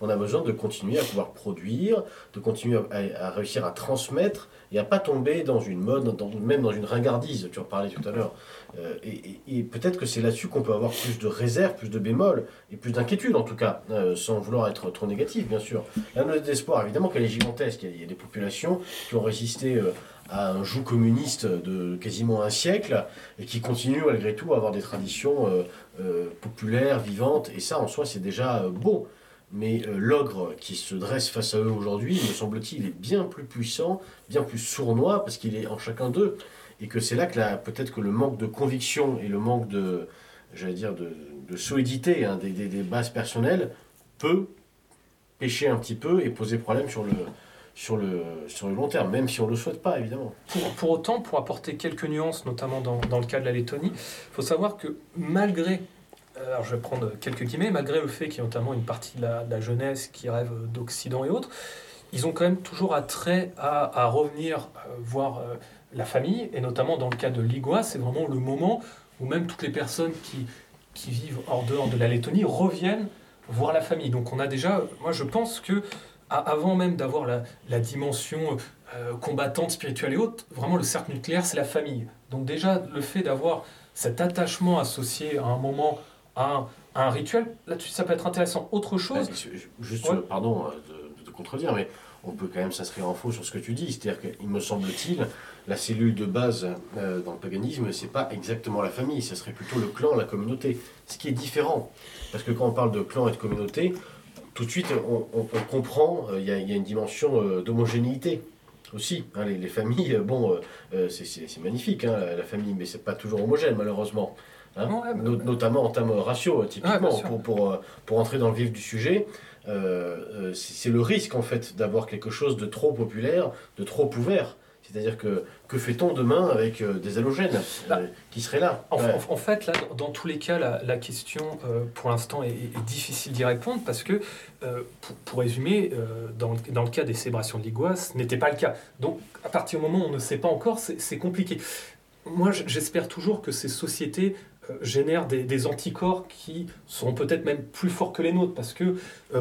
on a besoin de continuer à pouvoir produire, de continuer à, réussir à transmettre et à pas tomber dans une mode, même dans une ringardise, tu en parlais tout à l'heure. Euh, et, peut-être que c'est là-dessus qu'on peut avoir plus de réserve, plus de bémol et plus d'inquiétude en tout cas, euh, sans vouloir être trop négatif bien sûr. La note d'espoir, évidemment qu'elle est gigantesque, il y, a, des populations qui ont résisté euh, à un joug communiste de quasiment un siècle et qui continue malgré tout à avoir des traditions populaires, vivantes, et ça en soi c'est déjà beau. Mais l'ogre qui se dresse face à eux aujourd'hui, me semble-t-il, est bien plus puissant, bien plus sournois, parce qu'il est en chacun d'eux. Et que c'est là que peut-être que le manque de conviction et le manque de, j'allais dire, de, solidité hein, des, des bases personnelles peut pêcher un petit peu et poser problème sur le, sur le, sur le long terme, même si on ne le souhaite pas, évidemment. Pour, autant, pour apporter quelques nuances, notamment dans, dans le cas de la Lettonie, il faut savoir que malgré, euh, alors je vais prendre quelques guillemets, malgré le fait qu'il y ait notamment une partie de la, jeunesse qui rêve d'Occident et autres, ils ont quand même toujours attrait à, à revenir euh, voir euh, la famille, et notamment dans le cas de l'Igua, c'est vraiment le moment où même toutes les personnes qui, qui vivent hors dehors de la Lettonie reviennent voir la famille. Donc on a déjà, moi je pense que avant même d'avoir la, dimension euh, combattante, spirituelle et autres, vraiment le cercle nucléaire, c'est la famille. Donc déjà, le fait d'avoir cet attachement associé à un moment, à un, rituel, là-dessus, ça peut être intéressant. Autre chose... Juste, pardon euh, de, te contredire, mais on peut quand même s'inscrire en faux sur ce que tu dis. C'est-à-dire qu'il me semble-t-il, la cellule de base euh, dans le paganisme, c'est pas exactement la famille, ce serait plutôt le clan, la communauté. Ce qui est différent. Parce que quand on parle de clan et de communauté, tout de suite, on, comprend, euh, il y, a une dimension euh, d'homogénéité aussi. Hein, les, familles, bon, c'est magnifique, hein, la, famille, mais c'est pas toujours homogène, malheureusement. Hein. notamment en termes ratio, typiquement, pour, pour, pour, entrer dans le vif du sujet. c'est le risque, en fait, d'avoir quelque chose de trop populaire, de trop ouvert. C'est-à-dire que que fait-on demain avec euh, des halogènes bah, euh, qui seraient là en, fait, là, dans tous les cas, la, question, euh, pour l'instant, est, difficile d'y répondre parce que, pour, résumer, dans, dans, le cas des célébrations de l'Iguas, ce n'était pas le cas. Donc, à partir du moment où on ne sait pas encore, c'est compliqué. Moi, j'espère toujours que ces sociétés génèrent des, des, anticorps qui seront peut-être même plus forts que les nôtres, parce que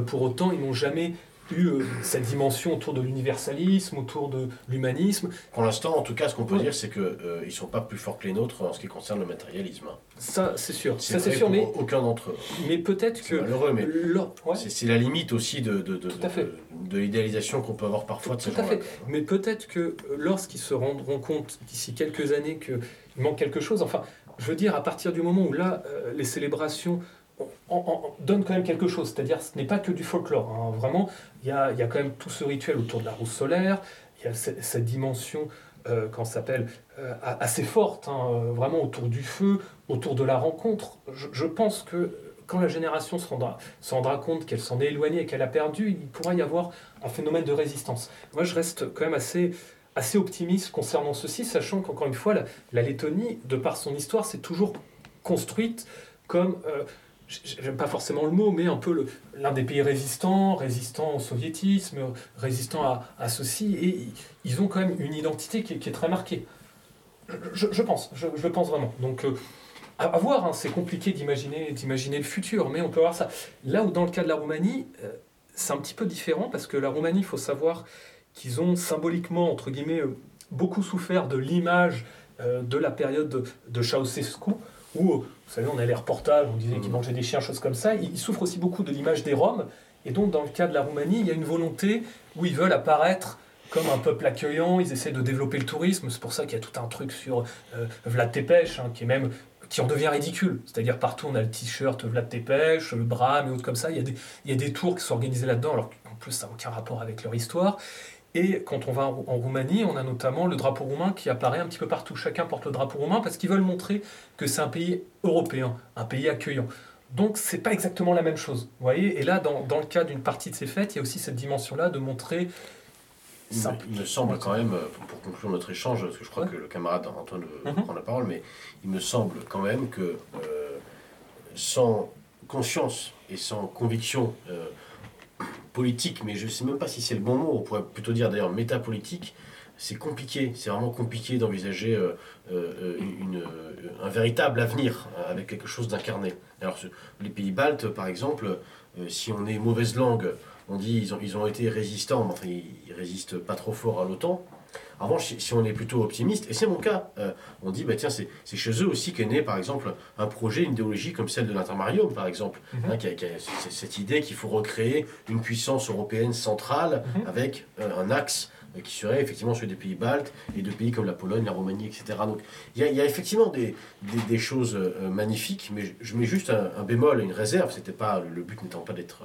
pour autant, ils n'ont jamais eu euh, cette dimension autour de l'universalisme, autour de l'humanisme. Pour l'instant, en tout cas, ce qu'on peut dire, c'est qu'ils euh, ne sont pas plus forts que les nôtres en ce qui concerne le matérialisme. Ça, c'est sûr. Ça, c'est sûr, mais aucun d'entre eux. Mais peut-être que. Malheureux, mais c'est la limite aussi de, de, de, de, l'idéalisation qu'on peut avoir parfois de ces gens Mais peut-être que lorsqu'ils se rendront compte d'ici quelques années qu'il manque quelque chose, enfin, je veux dire, à partir du moment où là, euh, les célébrations on, donne quand même quelque chose. C'est-à-dire, ce n'est pas que du folklore. Hein. Vraiment, il y a, quand même tout ce rituel autour de la roue solaire. Il y a cette, dimension, euh, qu'on s'appelle, euh, assez forte, hein, euh, vraiment autour du feu, autour de la rencontre. Je, pense que quand la génération se rendra, compte qu'elle s'en est éloignée et qu'elle a perdu, il pourra y avoir un phénomène de résistance. Moi, je reste quand même assez assez optimiste concernant ceci, sachant qu'encore une fois, la, Lettonie, de par son histoire, s'est toujours construite comme j'aime pas forcément le mot, mais un peu l'un des pays résistants, résistant au soviétisme, résistant à, à, ceci, et ils ont quand même une identité qui, est très marquée. Je, pense, je, je, pense vraiment. Donc, euh, à, voir, hein, c'est compliqué d'imaginer, le futur, mais on peut voir ça. Là où dans le cas de la Roumanie, euh, c'est un petit peu différent, parce que la Roumanie, il faut savoir qu'ils ont symboliquement, entre guillemets, euh, beaucoup souffert de l'image de la période de, de Ceausescu, où, vous savez, on a les reportages, on disait qu'ils mm. mangeaient des chiens, choses comme ça. Ils souffrent aussi beaucoup de l'image des Roms. Et donc, dans le cas de la Roumanie, il y a une volonté où ils veulent apparaître comme un peuple accueillant, ils essaient de développer le tourisme. C'est pour ça qu'il y a tout un truc sur euh, Vlad Tepes, hein, qui est même qui en devient ridicule. C'est-à-dire partout on a le t-shirt Vlad Tepes, le Bram et autres comme ça. Il y a des, il y a des tours qui sont organisés là-dedans, alors qu'en plus ça n'a aucun rapport avec leur histoire. Et quand on va en Roumanie, on a notamment le drapeau roumain qui apparaît un petit peu partout. Chacun porte le drapeau roumain parce qu'ils veulent montrer que c'est un pays européen, un pays accueillant. Donc c'est pas exactement la même chose. Vous voyez Et là, dans, dans le cas d'une partie de ces fêtes, il y a aussi cette dimension-là de montrer. Il, me semble quand même, pour conclure notre échange, parce que je crois que le camarade Antoine mm prend la parole, mais il me semble quand même que euh, sans conscience et sans conviction euh, politique, mais je ne sais même pas si c'est le bon mot, on pourrait plutôt dire d'ailleurs métapolitique, c'est compliqué, c'est vraiment compliqué d'envisager euh, euh, euh, un véritable avenir avec quelque chose d'incarné. Alors les pays baltes, par exemple, si on est mauvaise langue, on dit ils ont, ils ont été résistants, mais enfin ils, résistent pas trop fort à l'OTAN. En revanche, si on est plutôt optimiste, et c'est mon cas, euh, on dit, bah, tiens, c'est chez eux aussi qu'est né, par exemple, un projet, une idéologie comme celle de l'Intermarium, par exemple, mhm. hein, qui, a, cette idée qu'il faut recréer une puissance européenne centrale mhm. avec euh, un axe euh, qui serait effectivement celui des pays baltes et de pays comme la Pologne, la Roumanie, etc. Donc il y, a effectivement des, des, choses magnifiques, mais je, mets juste un, un bémol, une réserve, c'était pas le but n'étant pas d'être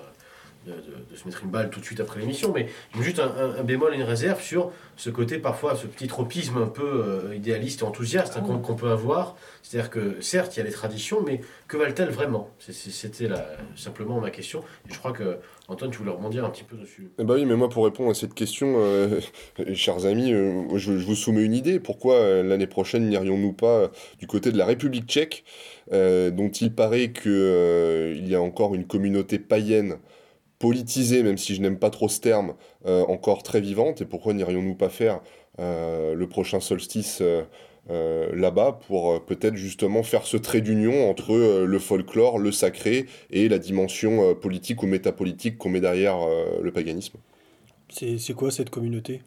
de, se mettre une balle tout de suite après l'émission, mais juste un, bémol et une réserve sur ce côté parfois, ce petit tropisme un peu euh, idéaliste et enthousiaste ah qu'on peut avoir. C'est-à-dire que certes, il y a les traditions, mais que valent-elles vraiment? C'était simplement ma question. Et je crois que Antoine, tu voulais rebondir un petit peu dessus. Eh ben oui, mais moi pour répondre à cette question, euh, chers amis, euh, je, vous soumets une idée. Pourquoi l'année prochaine n'irions-nous pas du côté de la République tchèque, dont il paraît qu'il y a encore une communauté païenne politisée, même si je n'aime pas trop ce terme, euh, encore très vivante. Et pourquoi n'irions-nous pas faire euh, le prochain solstice euh, là-bas pour peut-être justement faire ce trait d'union entre le folklore, le sacré et la dimension politique ou métapolitique qu'on met derrière le paganisme? C'est quoi cette communauté?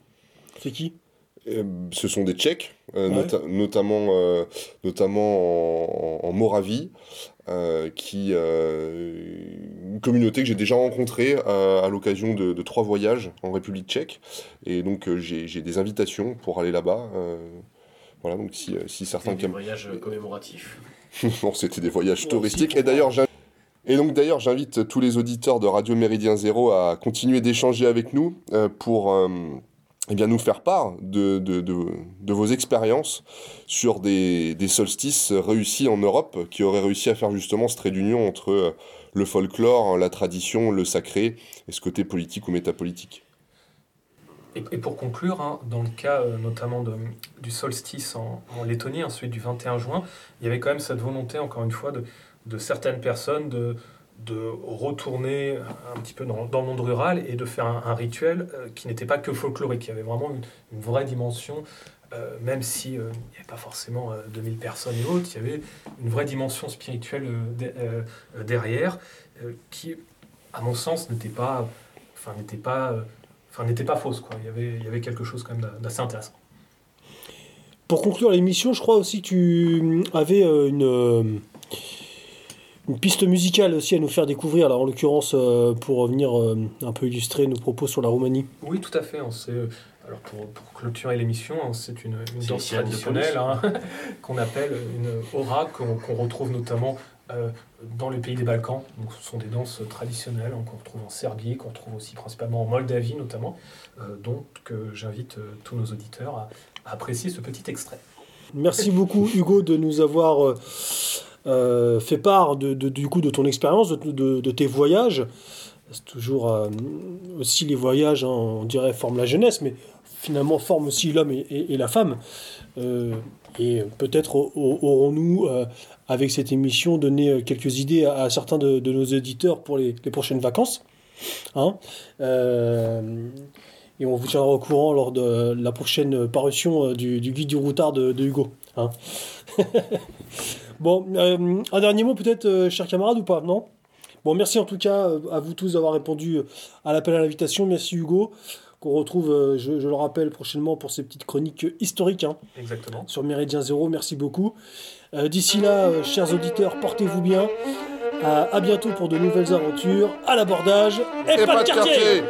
C'est qui? Ce sont des Tchèques, notamment, notamment en Moravie, euh, qui euh, une communauté que j'ai déjà rencontrée à, l'occasion de, trois voyages en République tchèque. Et donc euh, j'ai des invitations pour aller là-bas. voilà, donc si, si certains... Des voyages commémoratifs Non, c'était des voyages touristiques. Et d'ailleurs, et donc d'ailleurs, j'invite tous les auditeurs de Radio Méridien Zéro à continuer d'échanger avec nous pour eh bien, nous faire part de, de, vos expériences sur des, des, solstices réussis en Europe, qui auraient réussi à faire justement ce trait d'union entre euh, le folklore, la tradition, le sacré, et ce côté politique ou métapolitique. Et, pour conclure, hein, dans le cas euh, notamment du solstice en, Lettonie, hein, celui du 21 juin, il y avait quand même cette volonté, encore une fois, de certaines personnes de, de retourner un petit peu dans, dans, le monde rural et de faire un, rituel euh, qui n'était pas que folklorique, qui avait vraiment une, vraie dimension, euh, même s'il n'y avait pas forcément 2000 personnes et autres, il y avait une vraie dimension spirituelle derrière, qui, à mon sens, n'était pas, enfin, n'était pas enfin, n'était pas fausse. Quoi. Il, y avait, il y avait quelque chose quand même d'assez intéressant. Pour conclure l'émission, je crois aussi que tu avais euh, une, euh, une piste musicale aussi à nous faire découvrir, alors en l'occurrence euh, pour venir un peu illustrer nos propos sur la Roumanie. Oui, tout à fait. Hein. alors pour, pour, clôturer l'émission, hein, c'est une, danse traditionnelle hein, qu'on appelle une aura, qu'on retrouve notamment euh, dans les pays des Balkans. Donc, ce sont des danses traditionnelles hein, qu'on retrouve en Serbie, qu'on retrouve aussi principalement en Moldavie notamment. Euh, donc j'invite euh, tous nos auditeurs à, apprécier ce petit extrait. Merci beaucoup Hugo de nous avoir fait part de, du coup de ton expérience, de, tes voyages. C'est toujours aussi les voyages, hein, on dirait, forment la jeunesse, mais finalement forment aussi l'homme et, la femme. et peut-être aurons-nous avec cette émission, euh, quelques idées à, certains de, nos éditeurs pour les, prochaines vacances. Hein euh, et on vous tiendra au courant lors de la prochaine parution euh, du, guide du routard de, Hugo. Hein bon, un dernier mot peut-être, chers camarades, ou pas Non? Bon, merci en tout cas à vous tous d'avoir répondu à l'appel à l'invitation. Merci Hugo qu'on retrouve, je, le rappelle, prochainement pour ces petites chroniques historiques. Hein, Exactement. Sur Méridien Zéro. Merci beaucoup. Euh, d'ici là, euh, chers auditeurs, portez-vous bien. à bientôt pour de nouvelles aventures, à l'abordage et, pas, de quartier.